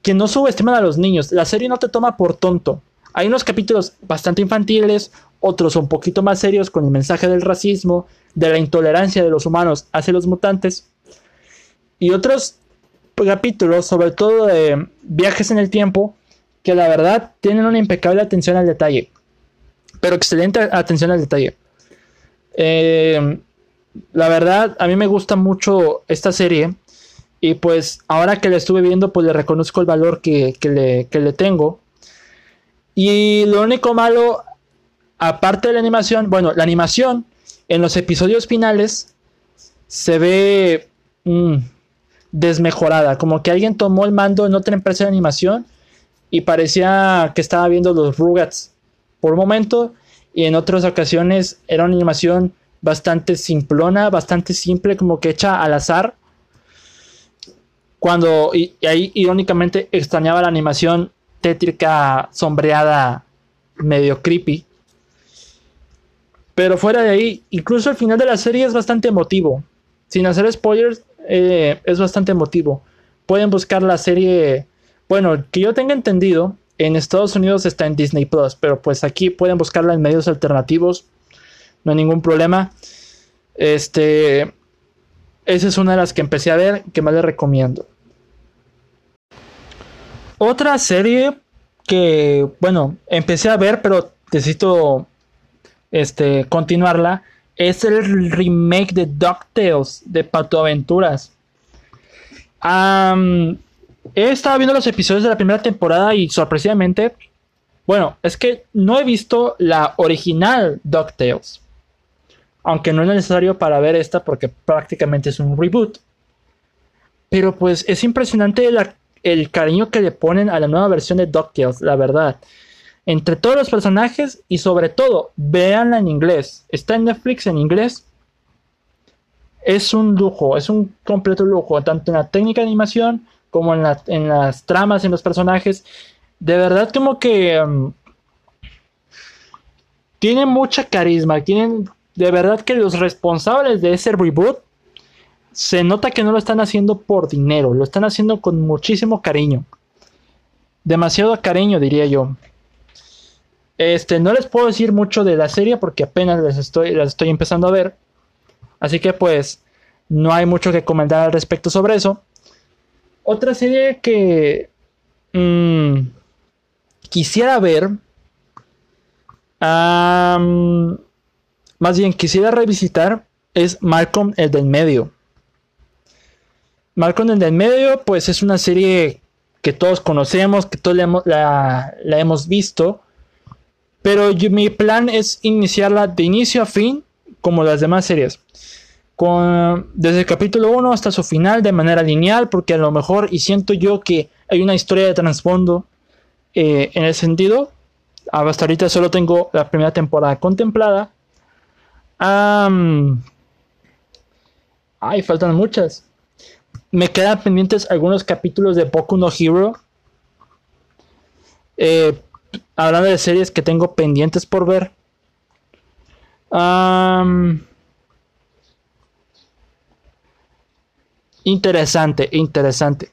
que no subestiman a los niños. La serie no te toma por tonto. Hay unos capítulos bastante infantiles, otros un poquito más serios con el mensaje del racismo, de la intolerancia de los humanos hacia los mutantes. Y otros capítulos, sobre todo de viajes en el tiempo, que la verdad tienen una impecable atención al detalle. Pero excelente atención al detalle. Eh, la verdad, a mí me gusta mucho esta serie. Y pues ahora que la estuve viendo, pues le reconozco el valor que, le, le tengo. Y lo único malo, aparte de la animación, bueno, la animación en los episodios finales se ve mm, desmejorada. Como que alguien tomó el mando en otra empresa de animación y parecía que estaba viendo los Rugrats por un momento y en otras ocasiones era una animación bastante simplona, bastante simple, como que hecha al azar. Cuando, y, ahí irónicamente extrañaba la animación tétrica, sombreada, medio creepy. Pero fuera de ahí, incluso el final de la serie es bastante emotivo. Sin hacer spoilers, eh, es bastante emotivo. Pueden buscar la serie, bueno, que yo tenga entendido, en Estados Unidos está en Disney Plus, pero pues aquí pueden buscarla en medios alternativos. No hay ningún problema. Este. Esa es una de las que empecé a ver, que más les recomiendo. Otra serie que, bueno, empecé a ver, pero necesito este, continuarla, es el remake de DuckTales de Pato Aventuras. He estado viendo los episodios de la primera temporada y sorpresivamente, bueno, es que no he visto la original DuckTales. Aunque no es necesario para ver esta porque prácticamente es un reboot. Pero pues es impresionante el cariño que le ponen a la nueva versión de DuckTales, la verdad. Entre todos los personajes y sobre todo, véanla en inglés. Está en Netflix en inglés. Es un lujo, es un completo lujo, tanto en la técnica de animación como en, las tramas, en los personajes. De verdad como que... Um, tiene mucha carisma, tienen de verdad que los responsables de ese reboot se nota que no lo están haciendo por dinero, lo están haciendo con muchísimo cariño. Demasiado cariño, diría yo. Este, no les puedo decir mucho de la serie porque apenas las estoy, las estoy empezando a ver. Así que pues no hay mucho que comentar al respecto sobre eso. Otra serie que mm, quisiera ver. más bien quisiera revisitar es Malcolm el del medio. Malcolm el medio, pues es una serie que todos conocemos, que todos la, hemos visto. Pero mi plan es iniciarla de inicio a fin, como las demás series. Con, desde el capítulo 1 hasta su final de manera lineal, porque a lo mejor, y siento yo que hay una historia de trasfondo eh, en ese sentido. Hasta ahorita solo tengo la primera temporada contemplada. ay, faltan muchas me quedan pendientes algunos capítulos de Boku no Hero. Eh, hablando de series que tengo pendientes por ver. Interesante, interesante.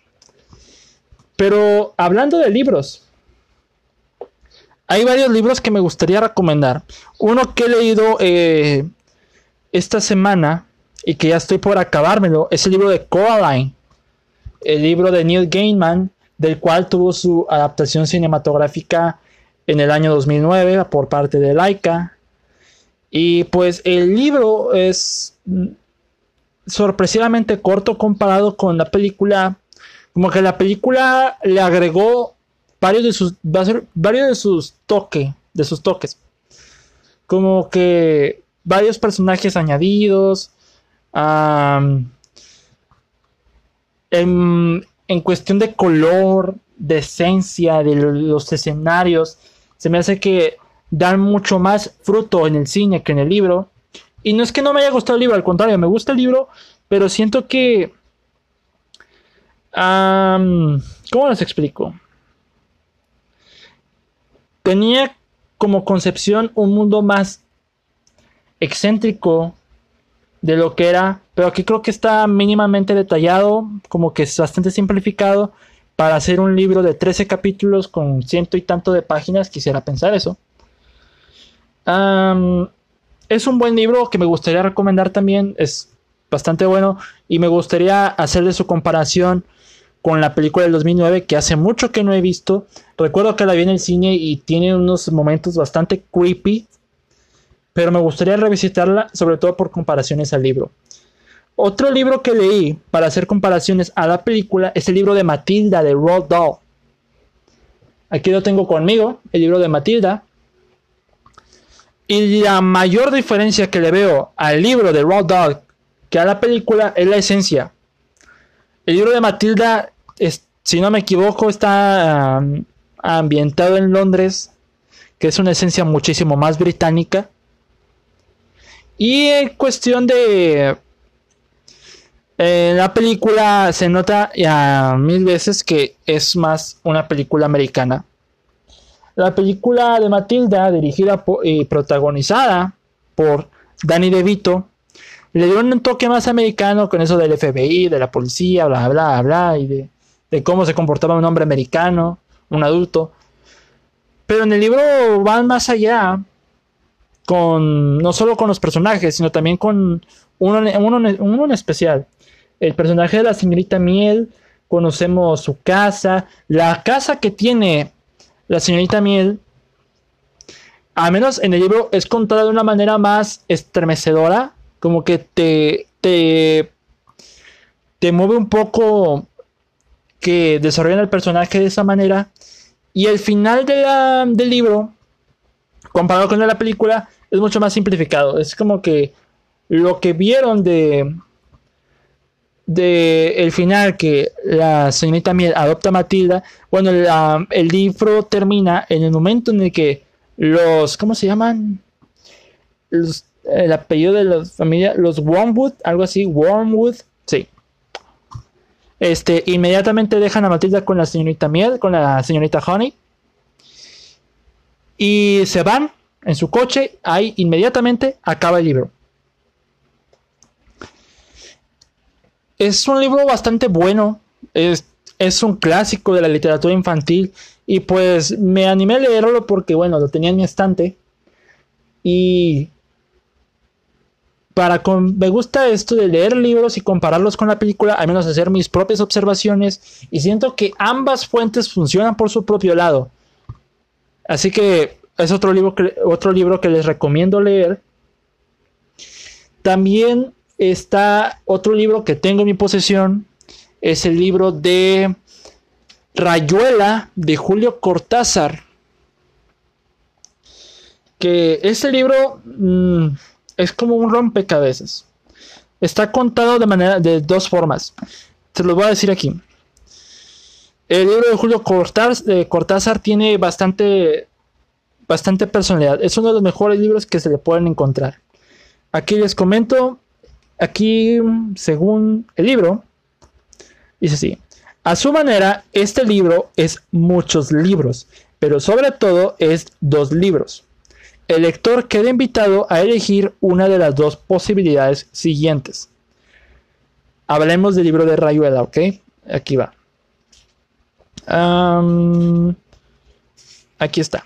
Pero hablando de libros, hay varios libros que me gustaría recomendar. Uno que he leído eh, esta semana y que ya estoy por acabármelo, es el libro de Coraline, el libro de Neil Gaiman, del cual tuvo su adaptación cinematográfica en el año 2009 por parte de Laika. Y pues el libro es sorpresivamente corto comparado con la película. Como que la película le agregó varios de sus varios de sus toques, de sus toques. Como que varios personajes añadidos, en, cuestión de color, de esencia, de los escenarios, se me hace que dan mucho más fruto en el cine que en el libro. Y no es que no me haya gustado el libro, al contrario, me gusta el libro, pero siento que... ¿Cómo les explico? Tenía como concepción un mundo más excéntrico, de lo que era, pero aquí creo que está mínimamente detallado, como que es bastante simplificado para hacer un libro de 13 capítulos con ciento y tanto de páginas, quisiera pensar eso. Es un buen libro que me gustaría recomendar también, es bastante bueno y me gustaría hacerle su comparación con la película del 2009 que hace mucho que no he visto. Recuerdo que la vi en el cine y tiene unos momentos bastante creepy, pero me gustaría revisitarla sobre todo por comparaciones al libro. Otro libro que leí para hacer comparaciones a la película es el libro de Matilda de Roald Dahl. Aquí lo tengo conmigo, el libro de Matilda. Y la mayor diferencia que le veo al libro de Roald Dahl que a la película es la esencia. El libro de Matilda, si no me equivoco, está ambientado en Londres, que es una esencia muchísimo más británica. Y en cuestión de... En la película se nota ya mil veces que es más una película americana. La película de Matilda, dirigida y protagonizada por Danny DeVito, le dio un toque más americano con eso del FBI, de la policía, bla, bla, bla, y de, cómo se comportaba un hombre americano, un adulto. Pero en el libro van más allá con no solo con los personajes, sino también con uno, en especial. El personaje de la señorita Miel conocemos su casa, la casa que tiene la señorita Miel, al menos en el libro es contada de una manera más estremecedora, como que te, te, te mueve un poco que desarrollan el personaje de esa manera. Y el final del libro, comparado con la película, es mucho más simplificado. Es como que lo que vieron de, de final que la señorita Miel adopta a Matilda, bueno, el libro termina en el momento en el que los, ¿cómo se llaman? el apellido de la familia, los Wormwood, algo así, Wormwood, sí. Este, inmediatamente dejan a Matilda con la señorita Miel, con la señorita Honey. Y se van en su coche, ahí inmediatamente acaba el libro. Es un libro bastante bueno. Es, es un clásico de la literatura infantil. Y pues me animé a leerlo porque, bueno, lo tenía en mi estante. Y para con, me gusta esto de leer libros y compararlos con la película, al menos hacer mis propias observaciones. Y siento que ambas fuentes funcionan por su propio lado. Así que es otro libro que, otro libro que les recomiendo leer. También está otro libro que tengo en mi posesión. Es el libro de Rayuela de Julio Cortázar. Que este libro mm, es como un rompecabezas. Está contado de manera de dos formas. Te lo voy a decir aquí. El libro de Julio Cortázar, Cortázar tiene bastante bastante personalidad. Es uno de los mejores libros que se le pueden encontrar. Aquí les comento, aquí según el libro, dice así. A su manera, este libro es muchos libros, pero sobre todo es dos libros. El lector queda invitado a elegir una de las dos posibilidades siguientes. Hablemos del libro de Rayuela, ¿ok? Aquí va. aquí está.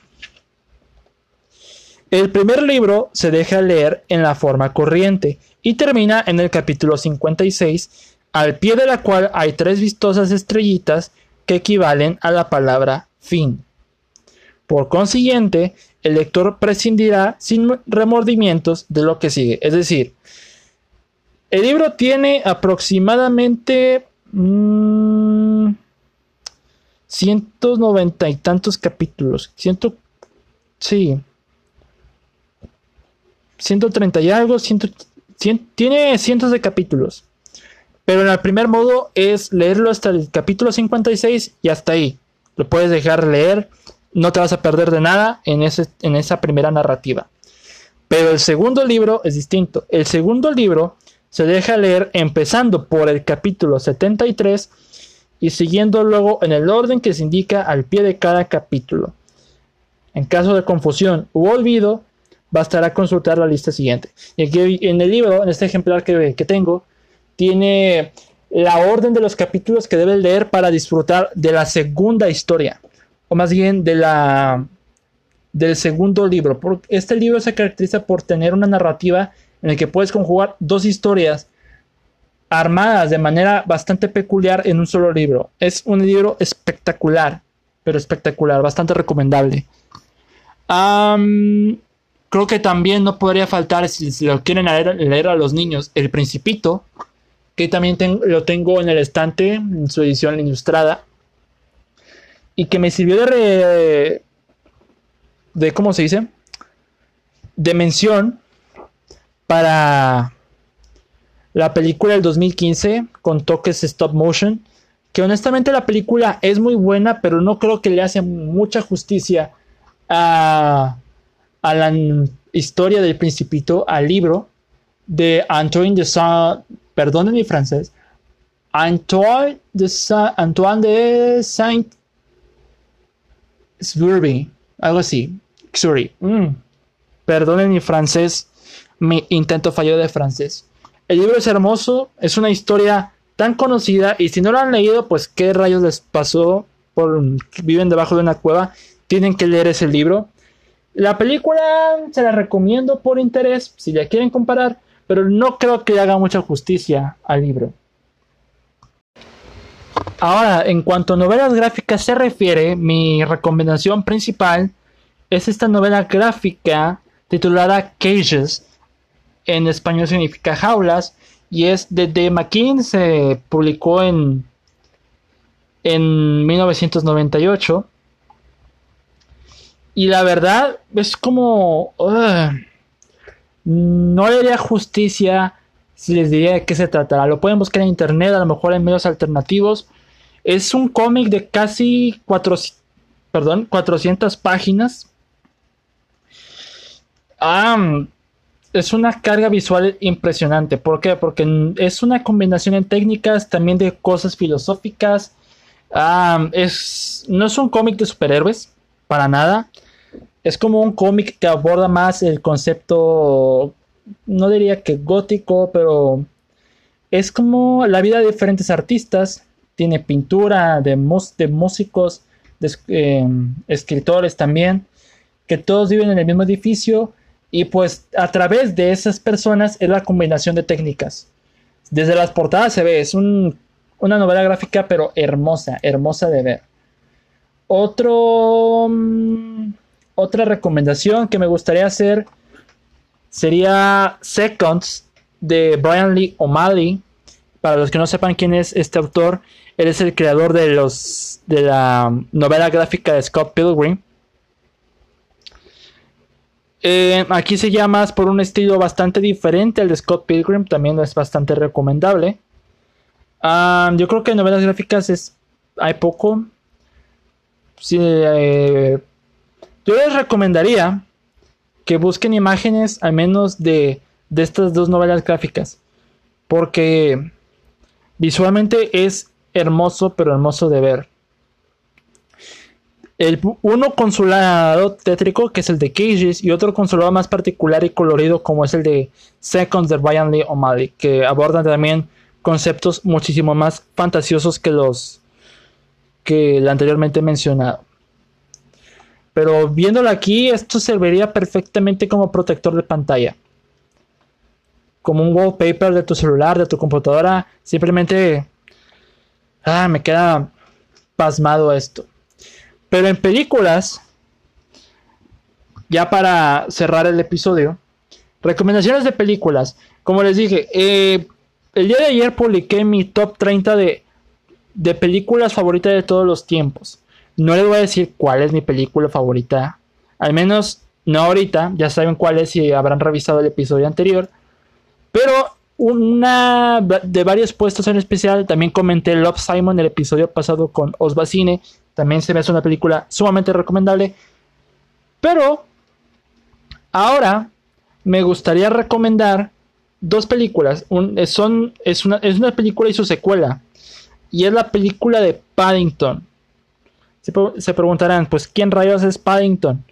El primer libro se deja leer en la forma corriente y termina en el capítulo 56, al pie de la cual hay tres vistosas estrellitas que equivalen a la palabra fin. Por consiguiente, el lector prescindirá sin remordimientos de lo que sigue. Es decir, el libro tiene aproximadamente 190 mm, y tantos capítulos. Ciento, sí, 130 y algo, tiene cientos de capítulos. Pero en el primer modo es leerlo hasta el capítulo 56 y hasta ahí. Lo puedes dejar leer, no te vas a perder de nada en, ese, en esa primera narrativa. Pero el segundo libro es distinto. El segundo libro se deja leer empezando por el capítulo 73 y siguiendo luego en el orden que se indica al pie de cada capítulo. En caso de confusión u olvido, bastará consultar la lista siguiente. Y aquí en el libro, en este ejemplar que, tengo, tiene la orden de los capítulos que debes leer para disfrutar de la segunda historia, o más bien de la del segundo libro. Este libro se caracteriza por tener una narrativa en la que puedes conjugar dos historias armadas de manera bastante peculiar en un solo libro. Es un libro espectacular, pero espectacular, bastante recomendable. Creo que también no podría faltar, si, lo quieren leer, a los niños, El Principito, que también lo tengo en el estante, en su edición ilustrada, y que me sirvió de, de ¿cómo se dice? De mención para la película del 2015 con toques stop motion, que honestamente la película es muy buena, pero no creo que le hace mucha justicia a a la historia del principito, al libro de Antoine de Saint, perdón mi francés, Antoine de Saint, Antoine de Saint algo así, sorry, mm. perdonen mi francés, mi intento falló de francés. El libro es hermoso, es una historia tan conocida y si no lo han leído, pues qué rayos les pasó por viven debajo de una cueva, tienen que leer ese libro. La película se la recomiendo por interés, si la quieren comparar, pero no creo que haga mucha justicia al libro. Ahora, en cuanto a novelas gráficas se refiere, mi recomendación principal es esta novela gráfica titulada Cages. En español significa jaulas. Y es de The McKean. Se publicó en, en 1998. Y la verdad es como... no le haría justicia si les diría de qué se tratará. Lo pueden buscar en internet, a lo mejor en medios alternativos. Es un cómic de casi perdón, 400 páginas. Es una carga visual impresionante. ¿Por qué? Porque es una combinación en técnicas, también de cosas filosóficas. Es, no es un cómic de superhéroes, para nada. Es como un cómic que aborda más el concepto, no diría que gótico, pero es como la vida de diferentes artistas tiene pintura de, de músicos, de eh, escritores también, que todos viven en el mismo edificio y pues a través de esas personas es la combinación de técnicas. Desde las portadas se ve, es una novela gráfica pero hermosa, hermosa de ver. Otro, mm, otra recomendación que me gustaría hacer sería Seconds de Brian Lee O'Malley. Para los que no sepan quién es este autor, él es el creador de, los, de la novela gráfica de Scott Pilgrim. Eh, aquí se llama por un estilo bastante diferente al de Scott Pilgrim, también es bastante recomendable. Ah, yo creo que en novelas gráficas es, hay poco. Eh, yo les recomendaría que busquen imágenes al menos de, de estas dos novelas gráficas. Porque visualmente es hermoso, pero hermoso de ver. El, uno consulado tétrico, que es el de Cages, y otro consulado más particular y colorido, como es el de Seconds de Brian Lee O'Malley, que abordan también conceptos muchísimo más fantasiosos que los que el anteriormente mencionado. Pero viéndolo aquí, esto serviría perfectamente como protector de pantalla. Como un wallpaper de tu celular, de tu computadora. Simplemente Ah, me queda pasmado esto. Pero en películas, ya para cerrar el episodio, recomendaciones de películas. Como les dije, eh, el día de ayer publiqué mi top 30 de, de películas favoritas de todos los tiempos. No les voy a decir cuál es mi película favorita. Al menos no ahorita. Ya saben cuál es si habrán revisado el episodio anterior. Pero una de varios puestos en especial. También comenté Love Simon el episodio pasado con Osbacine. También se me hace una película sumamente recomendable. Pero ahora me gustaría recomendar dos películas. son, es, una, es una película y su secuela. Y es la película de Paddington. Se, preguntarán, pues, ¿quién rayos es Paddington?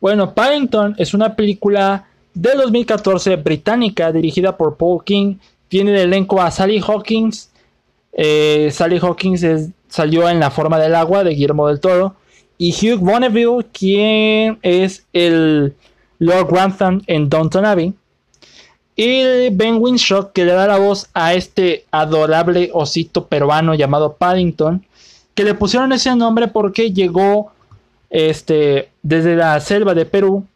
Bueno, Paddington es una película de 2014 británica dirigida por Paul King. Tiene de elenco a Sally Hawkins. Eh, Sally Hawkins salió en La forma del agua de Guillermo del Toro. Y Hugh Bonneville, quien es el Lord Grantham en Downton Abbey. Y Ben Winshaw, que le da la voz a este adorable osito peruano llamado Paddington. Que le pusieron ese nombre porque llegó este, desde la selva de Perú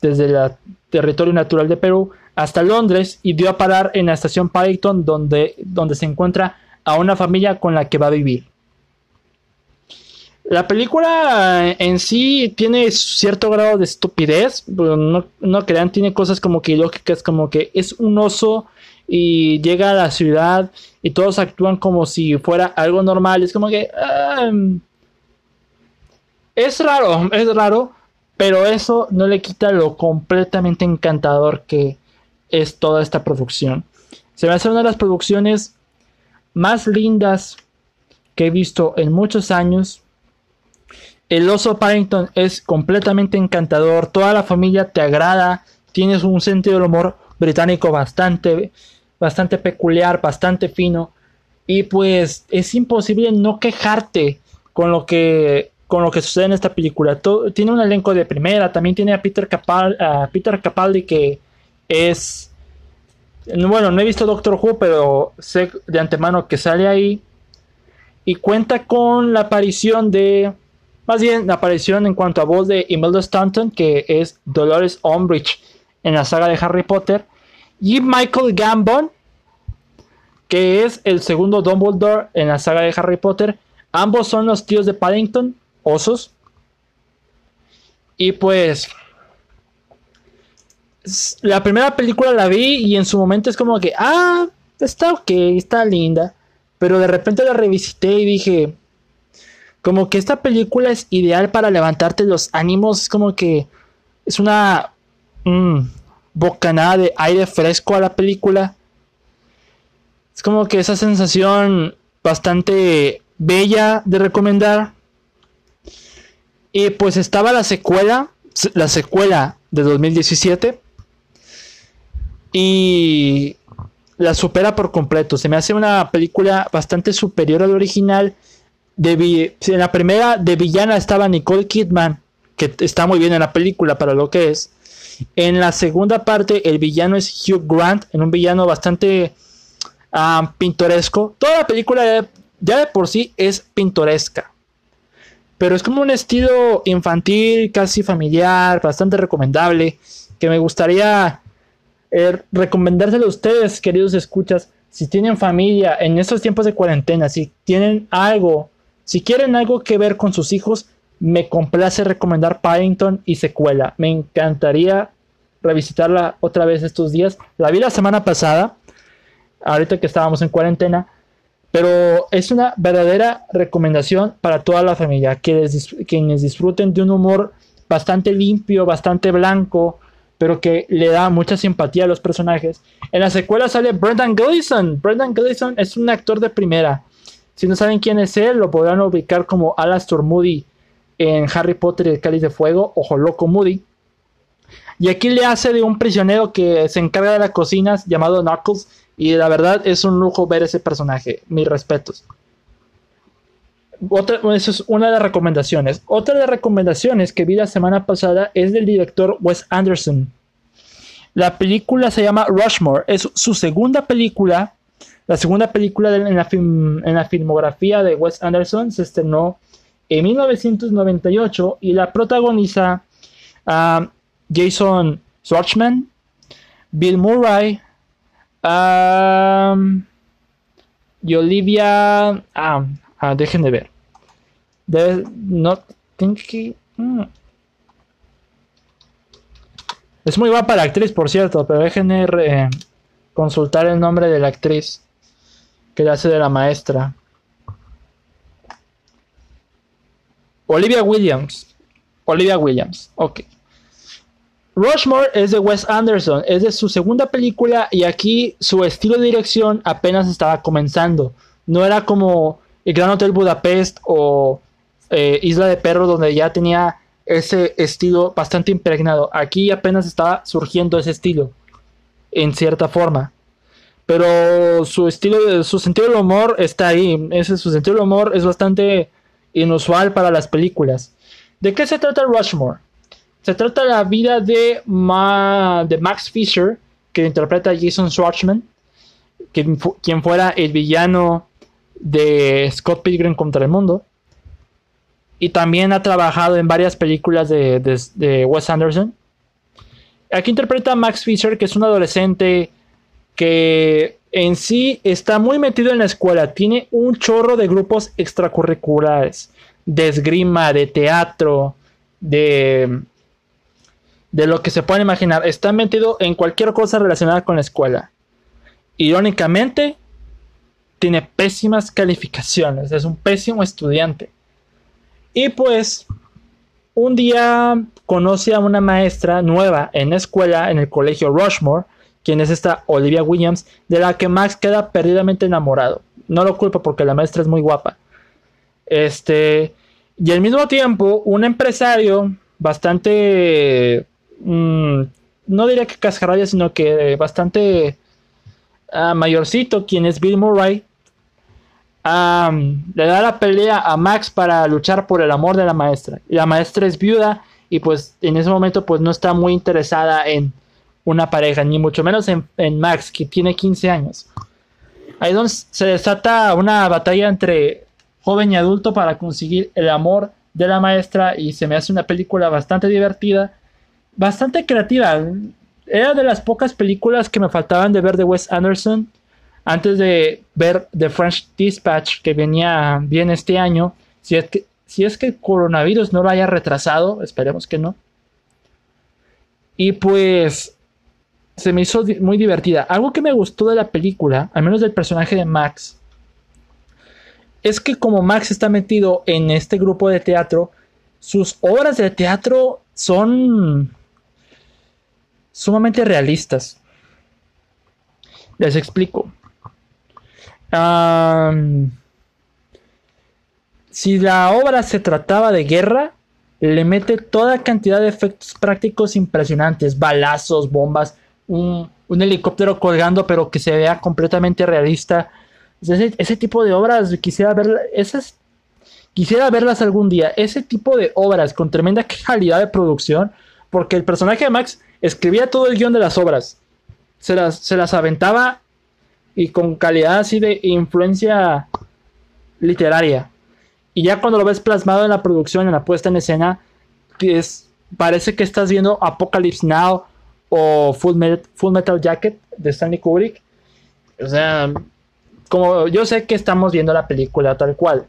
desde el territorio natural de Perú hasta Londres y dio a parar en la estación Paddington donde, donde se encuentra a una familia con la que va a vivir. La película en sí tiene cierto grado de estupidez, no, no crean, tiene cosas como que lógicas, como que es un oso y llega a la ciudad y todos actúan como si fuera algo normal. Es como que... Es raro, es raro, pero eso no le quita lo completamente encantador que es toda esta producción. Se me hace una de las producciones más lindas que he visto en muchos años. El oso Paddington es completamente encantador. Toda la familia te agrada. Tienes un sentido del humor británico bastante, bastante peculiar, bastante fino. Y pues es imposible no quejarte con lo que con lo que sucede en esta película. tiene un elenco de primera, también tiene a Peter, Peter Capaldi que es... Bueno, no he visto Doctor Who, pero sé de antemano que sale ahí. y cuenta con la aparición de, más bien la aparición en cuanto a voz de Imelda Stanton, que es Dolores Umbridge en la saga de Harry Potter, y Michael Gambon, que es el segundo Dumbledore en la saga de Harry Potter. Ambos son los tíos de Paddington, osos. Y pues la primera película la vi y en su momento es como que, ah, está ok, está linda. Pero de repente la revisité y dije, como que esta película es ideal para levantarte los ánimos. Es como que es una mm, bocanada de aire fresco a la película. Es como que esa sensación bastante bella de recomendar. Y pues estaba la secuela, la secuela de 2017. Y la supera por completo. Se me hace una película bastante superior al original. De, en la primera de villana estaba Nicole Kidman, que está muy bien en la película para lo que es. En la segunda parte el villano es Hugh Grant, en un villano bastante ah, pintoresco. Toda la película ya de por sí es pintoresca. Pero es como un estilo infantil, casi familiar, bastante recomendable. Que me gustaría eh, recomendárselo a ustedes, queridos escuchas, si tienen familia en estos tiempos de cuarentena, si tienen algo, si quieren algo que ver con sus hijos, me complace recomendar Paddington y secuela. Me encantaría revisitarla otra vez estos días. La vi la semana pasada, ahorita que estábamos en cuarentena, pero es una verdadera recomendación para toda la familia, quienes, disfruten de un humor bastante limpio, bastante blanco, pero que le da mucha simpatía a los personajes. En la secuela sale Brendan Gleeson. Brendan Gleeson es un actor de primera. Si no saben quién es él, lo podrán ubicar como Alastor Moody en Harry Potter y el Cáliz de Fuego, Ojo Loco Moody. Y aquí le hace de un prisionero que se encarga de las cocinas llamado Knuckles. Y la verdad es un lujo ver ese personaje. Mis respetos. Otra, eso es una de las recomendaciones. Otra de las recomendaciones que vi la semana pasada es del director Wes Anderson. La película se llama Rushmore. Es su segunda película. La segunda película en, la en la filmografía de Wes Anderson se estrenó en 1998 y la protagoniza ah, Jason Schwartzman, Bill Murray y Olivia. Ah, Ah, dejen de ver. Debe, no, que... Mm. Es muy guapa la actriz, por cierto, pero dejen de consultar el nombre de la actriz que le hace de la maestra. Olivia Williams. Olivia Williams, ok. Rushmore es de Wes Anderson, es de su segunda película y aquí su estilo de dirección apenas estaba comenzando. No era como el Gran Hotel Budapest o eh, Isla de Perros, donde ya tenía ese estilo bastante impregnado. Aquí apenas estaba surgiendo ese estilo, en cierta forma. Pero su estilo, su sentido del humor está ahí. Ese, su sentido del humor es bastante inusual para las películas. ¿De qué se trata Rushmore? Se trata de la vida de, de Max Fisher, que interpreta a Jason Schwartzman, quien fuera el villano de Scott Pilgrim contra el mundo. Y también ha trabajado en varias películas de, Wes Anderson. Aquí interpreta a Max Fisher, que es un adolescente que en sí está muy metido en la escuela. Tiene un chorro de grupos extracurriculares. De esgrima, de teatro, de, de lo que se puede imaginar. Está metido en cualquier cosa relacionada con la escuela. Irónicamente, tiene pésimas calificaciones, es un pésimo estudiante. Y pues un día conoce a una maestra nueva en la escuela, en el colegio Rushmore, quien es esta Olivia Williams, de la que Max queda perdidamente enamorado. No lo culpo porque la maestra es muy guapa. Este, y al mismo tiempo, un empresario bastante, mm, no diría que cascarraya, sino que bastante mayorcito, quien es Bill Murray, le da la pelea a Max para luchar por el amor de la maestra. La maestra es viuda y pues en ese momento pues no está muy interesada en una pareja, ni mucho menos en, Max, que tiene 15 años. Ahí donde se desata una batalla entre joven y adulto para conseguir el amor de la maestra y se me hace una película bastante divertida, bastante creativa. Era de las pocas películas que me faltaban de ver de Wes Anderson antes de ver The French Dispatch que venía bien este año. Si es que, si es que el coronavirus no lo haya retrasado, esperemos que no. Y pues se me hizo muy divertida. Algo que me gustó de la película, al menos del personaje de Max, es que como Max está metido en este grupo de teatro, sus obras de teatro son sumamente realistas. Les explico. si la obra se trataba de guerra, le mete toda cantidad de efectos prácticos impresionantes, balazos, bombas, un, helicóptero colgando, pero que se vea completamente realista. Ese, tipo de obras quisiera ver esas quisiera verlas algún día. Ese tipo de obras con tremenda calidad de producción, porque el personaje de Max escribía todo el guion de las obras, se las, se las aventaba y con calidad así de influencia literaria. Y ya cuando lo ves plasmado en la producción, en la puesta en escena, es, parece que estás viendo Apocalypse Now o Full Metal, Jacket de Stanley Kubrick. O sea, como yo sé que estamos viendo la película tal cual.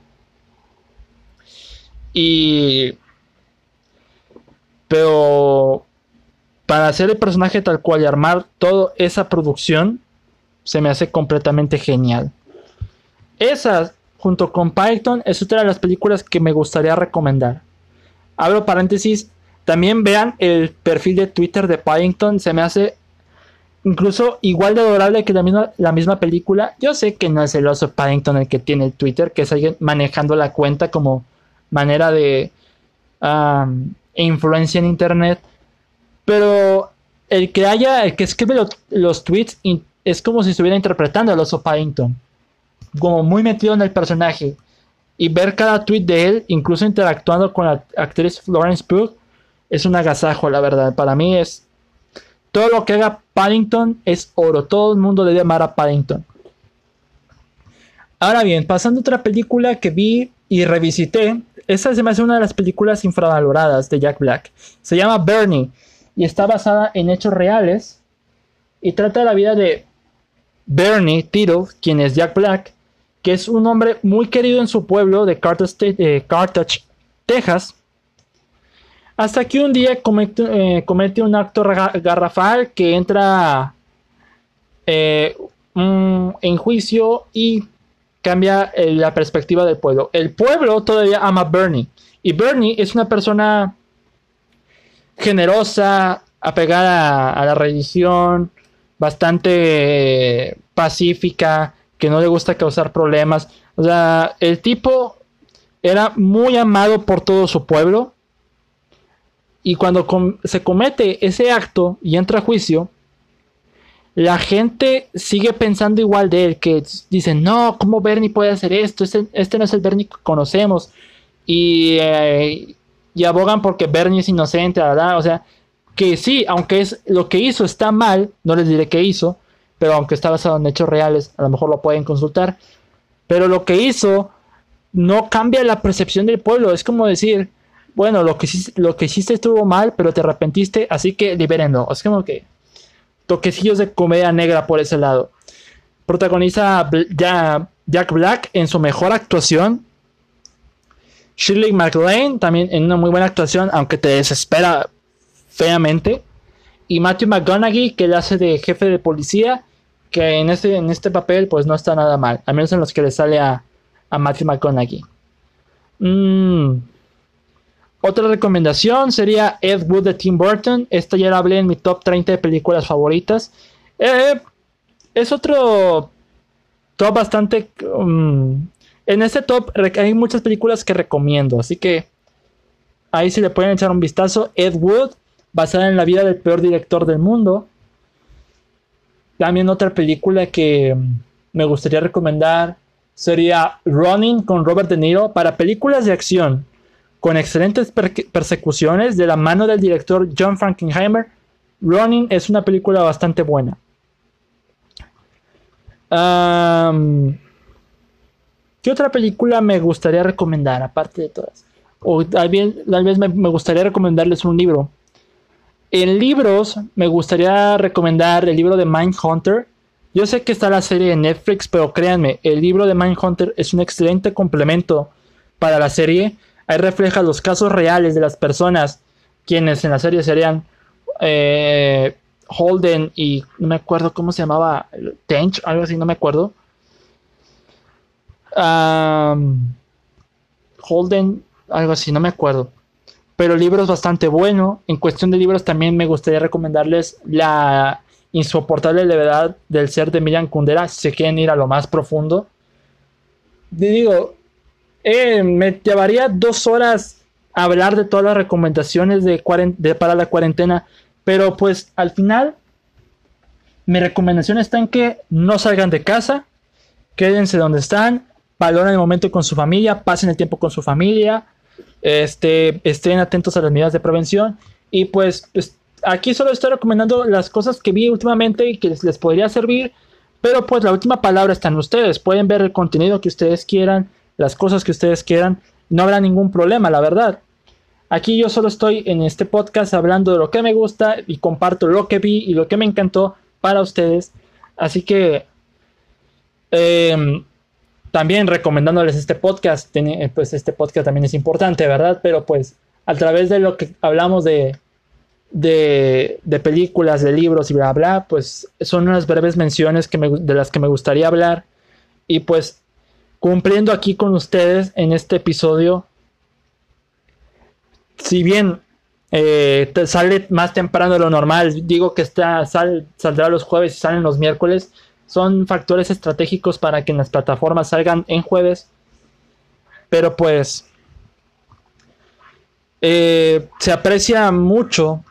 Y. Pero. Para hacer el personaje tal cual y armar toda esa producción, se me hace completamente genial. Esa, junto con Python, es otra de las películas que me gustaría recomendar. Abro paréntesis, también vean el perfil de Twitter de Paddington. Se me hace incluso igual de adorable que la misma, la misma película. Yo sé que no es el oso Paddington el que tiene el Twitter, que es alguien manejando la cuenta como manera de influencia en internet. Pero el que haya, el que escribe los tweets es como si estuviera interpretando al oso Paddington. Como muy metido en el personaje. Y ver cada tweet de él, incluso interactuando con la actriz Florence Pugh, es un agasajo, la verdad. Para mí es. Todo lo que haga Paddington es oro. Todo el mundo debe amar a Paddington. Ahora bien, pasando a otra película que vi y revisité. Esta se me una de las películas infravaloradas de Jack Black. Se llama Bernie y está basada en hechos reales y trata la vida de Bernie Tittle, quien es Jack Black, que es un hombre muy querido en su pueblo de Carthage, eh, Carthage Texas, hasta que un día comete, eh, un acto garrafal que entra eh, en juicio y cambia eh, la perspectiva del pueblo. El pueblo todavía ama a Bernie. Y Bernie es una persona generosa, apegada a la religión, bastante pacífica, que no le gusta causar problemas. O sea, el tipo era muy amado por todo su pueblo y cuando se comete ese acto y entra a juicio, la gente sigue pensando igual de él, que dicen, no, ¿cómo Bernie puede hacer esto? Este, este no es el Bernie que conocemos. Y, eh, y abogan porque Bernie es inocente, ¿verdad? O sea, que sí, aunque es lo que hizo está mal, no les diré qué hizo, pero aunque está basado en hechos reales, a lo mejor lo pueden consultar. Pero lo que hizo no cambia la percepción del pueblo. Es como decir, bueno, lo que, hiciste estuvo mal, pero te arrepentiste, así que libérenlo. Es como que toquecillos de comedia negra por ese lado. Protagoniza Jack Black en su mejor actuación. Shirley MacLaine también en una muy buena actuación, aunque te desespera feamente. Y Matthew McConaughey, que le hace de jefe de policía, que en este, en este papel pues no está nada mal, al menos en los que le sale a, a Matthew McConaughey. Mmm... Otra recomendación sería Ed Wood de Tim Burton. Esta ya la hablé en mi top 30 de películas favoritas. Eh, es otro top bastante... Um, en este top hay muchas películas que recomiendo, así que ahí si le pueden echar un vistazo. Ed Wood, basada en la vida del peor director del mundo. También otra película que me gustaría recomendar sería Running con Robert De Niro para películas de acción con excelentes persecuciones de la mano del director John Frankenheimer, Running es una película bastante buena. ¿Qué otra película me gustaría recomendar, aparte de todas? O tal vez, me, me gustaría recomendarles un libro. En libros, me gustaría recomendar el libro de Mindhunter. Yo sé que está la serie de Netflix, pero créanme, el libro de Mindhunter es un excelente complemento para la serie. Ahí refleja los casos reales de las personas, quienes en la serie serían eh, Holden y no me acuerdo cómo se llamaba, Tench, algo así, no me acuerdo. Holden, algo así, no me acuerdo. Pero el libro es bastante bueno. En cuestión de libros también me gustaría recomendarles La insoportable levedad del ser de Miriam Kundera si se quieren ir a lo más profundo. Digo, eh, me llevaría dos horas hablar de todas las recomendaciones para la cuarentena. Pero pues al final, mi recomendación está en que no salgan de casa, quédense donde están, valoren el momento con su familia, pasen el tiempo con su familia, este, estén atentos a las medidas de prevención. Y pues, pues aquí solo estoy recomendando las cosas que vi últimamente y que les, les podría servir. Pero pues la última palabra está en ustedes. Pueden ver el contenido que ustedes quieran, las cosas que ustedes quieran. No habrá ningún problema, la verdad. Aquí yo solo estoy en este podcast hablando de lo que me gusta y comparto lo que vi y lo que me encantó para ustedes. Así que em, también recomendándoles este podcast, pues este podcast también es importante, ¿verdad? Pero pues a través de lo que hablamos de, de, películas, de libros y bla, bla, pues son unas breves menciones que de las que me gustaría hablar. Y pues cumpliendo aquí con ustedes en este episodio si bien eh, sale más temprano de lo normal, digo que saldrá los jueves y salen los miércoles, son factores estratégicos para que las plataformas salgan en jueves. Pero pues eh, se aprecia mucho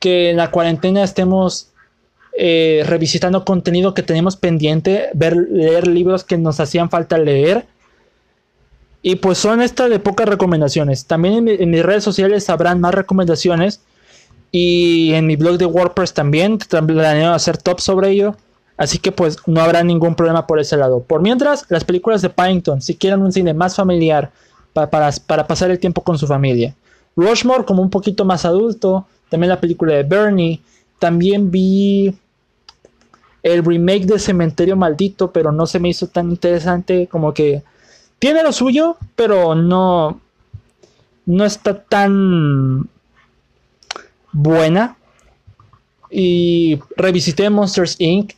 que en la cuarentena estemos eh, revisitando contenido que tenemos pendiente, ver, leer libros que nos hacían falta leer y pues son estas de pocas recomendaciones. También en, mis redes sociales habrán más recomendaciones. Y en mi blog de WordPress también planeo hacer top sobre ello. Así que pues no habrá ningún problema por ese lado. Por mientras, las películas de Paddington, si quieren un cine más familiar para, para, pasar el tiempo con su familia. Rushmore como un poquito más adulto. También la película de Bernie. También vi el remake de Cementerio Maldito, pero no se me hizo tan interesante como que tiene lo suyo, pero no, no está tan buena. Y revisité Monsters Inc.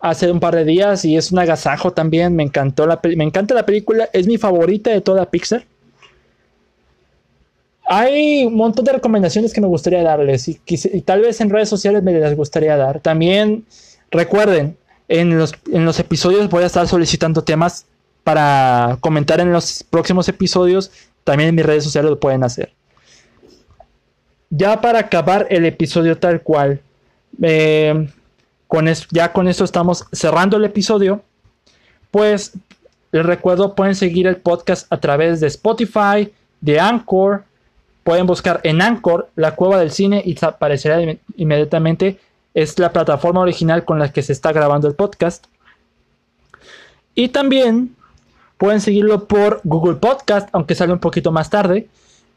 hace un par de días y es un agasajo también. Me encantó la me encanta la película, es mi favorita de toda Pixar. Hay un montón de recomendaciones que me gustaría darles y, y, tal vez en redes sociales me las gustaría dar. También recuerden, en los, en los episodios voy a estar solicitando temas para comentar en los próximos episodios. También en mis redes sociales lo pueden hacer. Ya para acabar el episodio tal cual, eh, con ya con esto estamos cerrando el episodio. Pues les recuerdo, pueden seguir el podcast a través de Spotify, de Anchor. Pueden buscar en Anchor la cueva del cine y aparecerá inmediatamente. Es la plataforma original con la que se está grabando el podcast. Y también Pueden seguirlo por Google Podcast, aunque sale un poquito más tarde.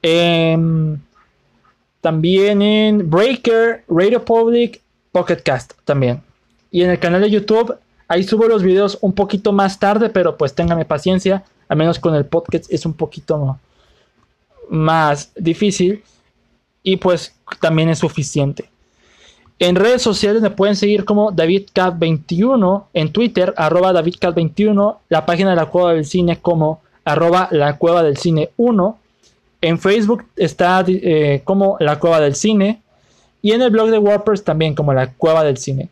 Em, también en Breaker, Radio Public, Pocket Cast también. Y en el canal de YouTube, ahí subo los videos un poquito más tarde, pero pues ténganme paciencia. Al menos con el podcast es un poquito más difícil. Y pues también es suficiente. En redes sociales me pueden seguir como DavidCat21 en Twitter, arroba DavidCat21, la página de la Cueva del Cine como arroba la Cueva del Cine 1. En Facebook está eh, como la Cueva del Cine. Y en el blog de WordPress también como la Cueva del Cine.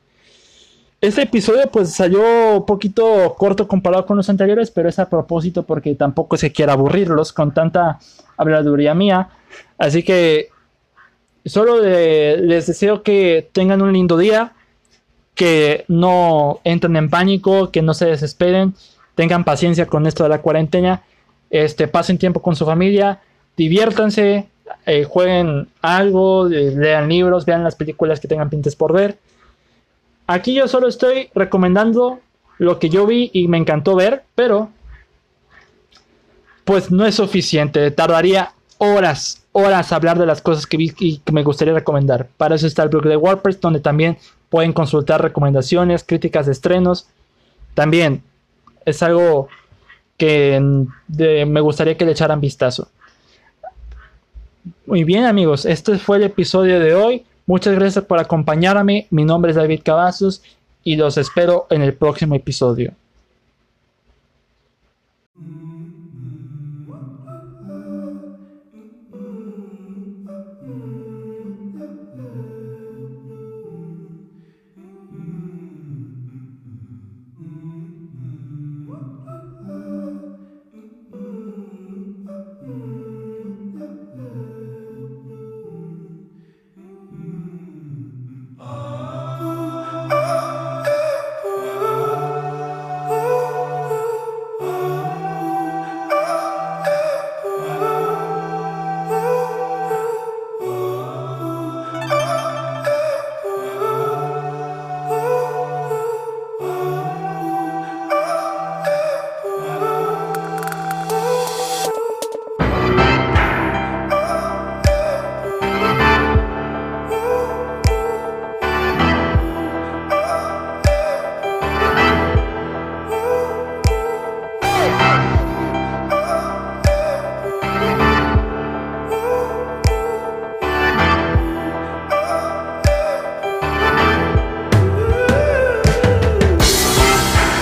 Este episodio pues salió un poquito corto comparado con los anteriores, pero es a propósito porque tampoco se quiere aburrirlos con tanta habladuría mía. Así que Solo les deseo que tengan un lindo día, que no entren en pánico, que no se desesperen, tengan paciencia con esto de la cuarentena, este, pasen tiempo con su familia, diviértanse, eh, jueguen algo, lean libros, vean las películas que tengan pintes por ver. Aquí yo solo estoy recomendando lo que yo vi y me encantó ver, pero pues no es suficiente. Tardaría horas, horas hablar de las cosas que vi y que me gustaría recomendar. Para eso está el blog de WordPress, donde también pueden consultar recomendaciones, críticas de estrenos. También es algo que me gustaría que le echaran vistazo. Muy bien amigos, este fue el episodio de hoy. Muchas gracias por acompañarme. Mi nombre es David Cavazos y los espero en el próximo episodio.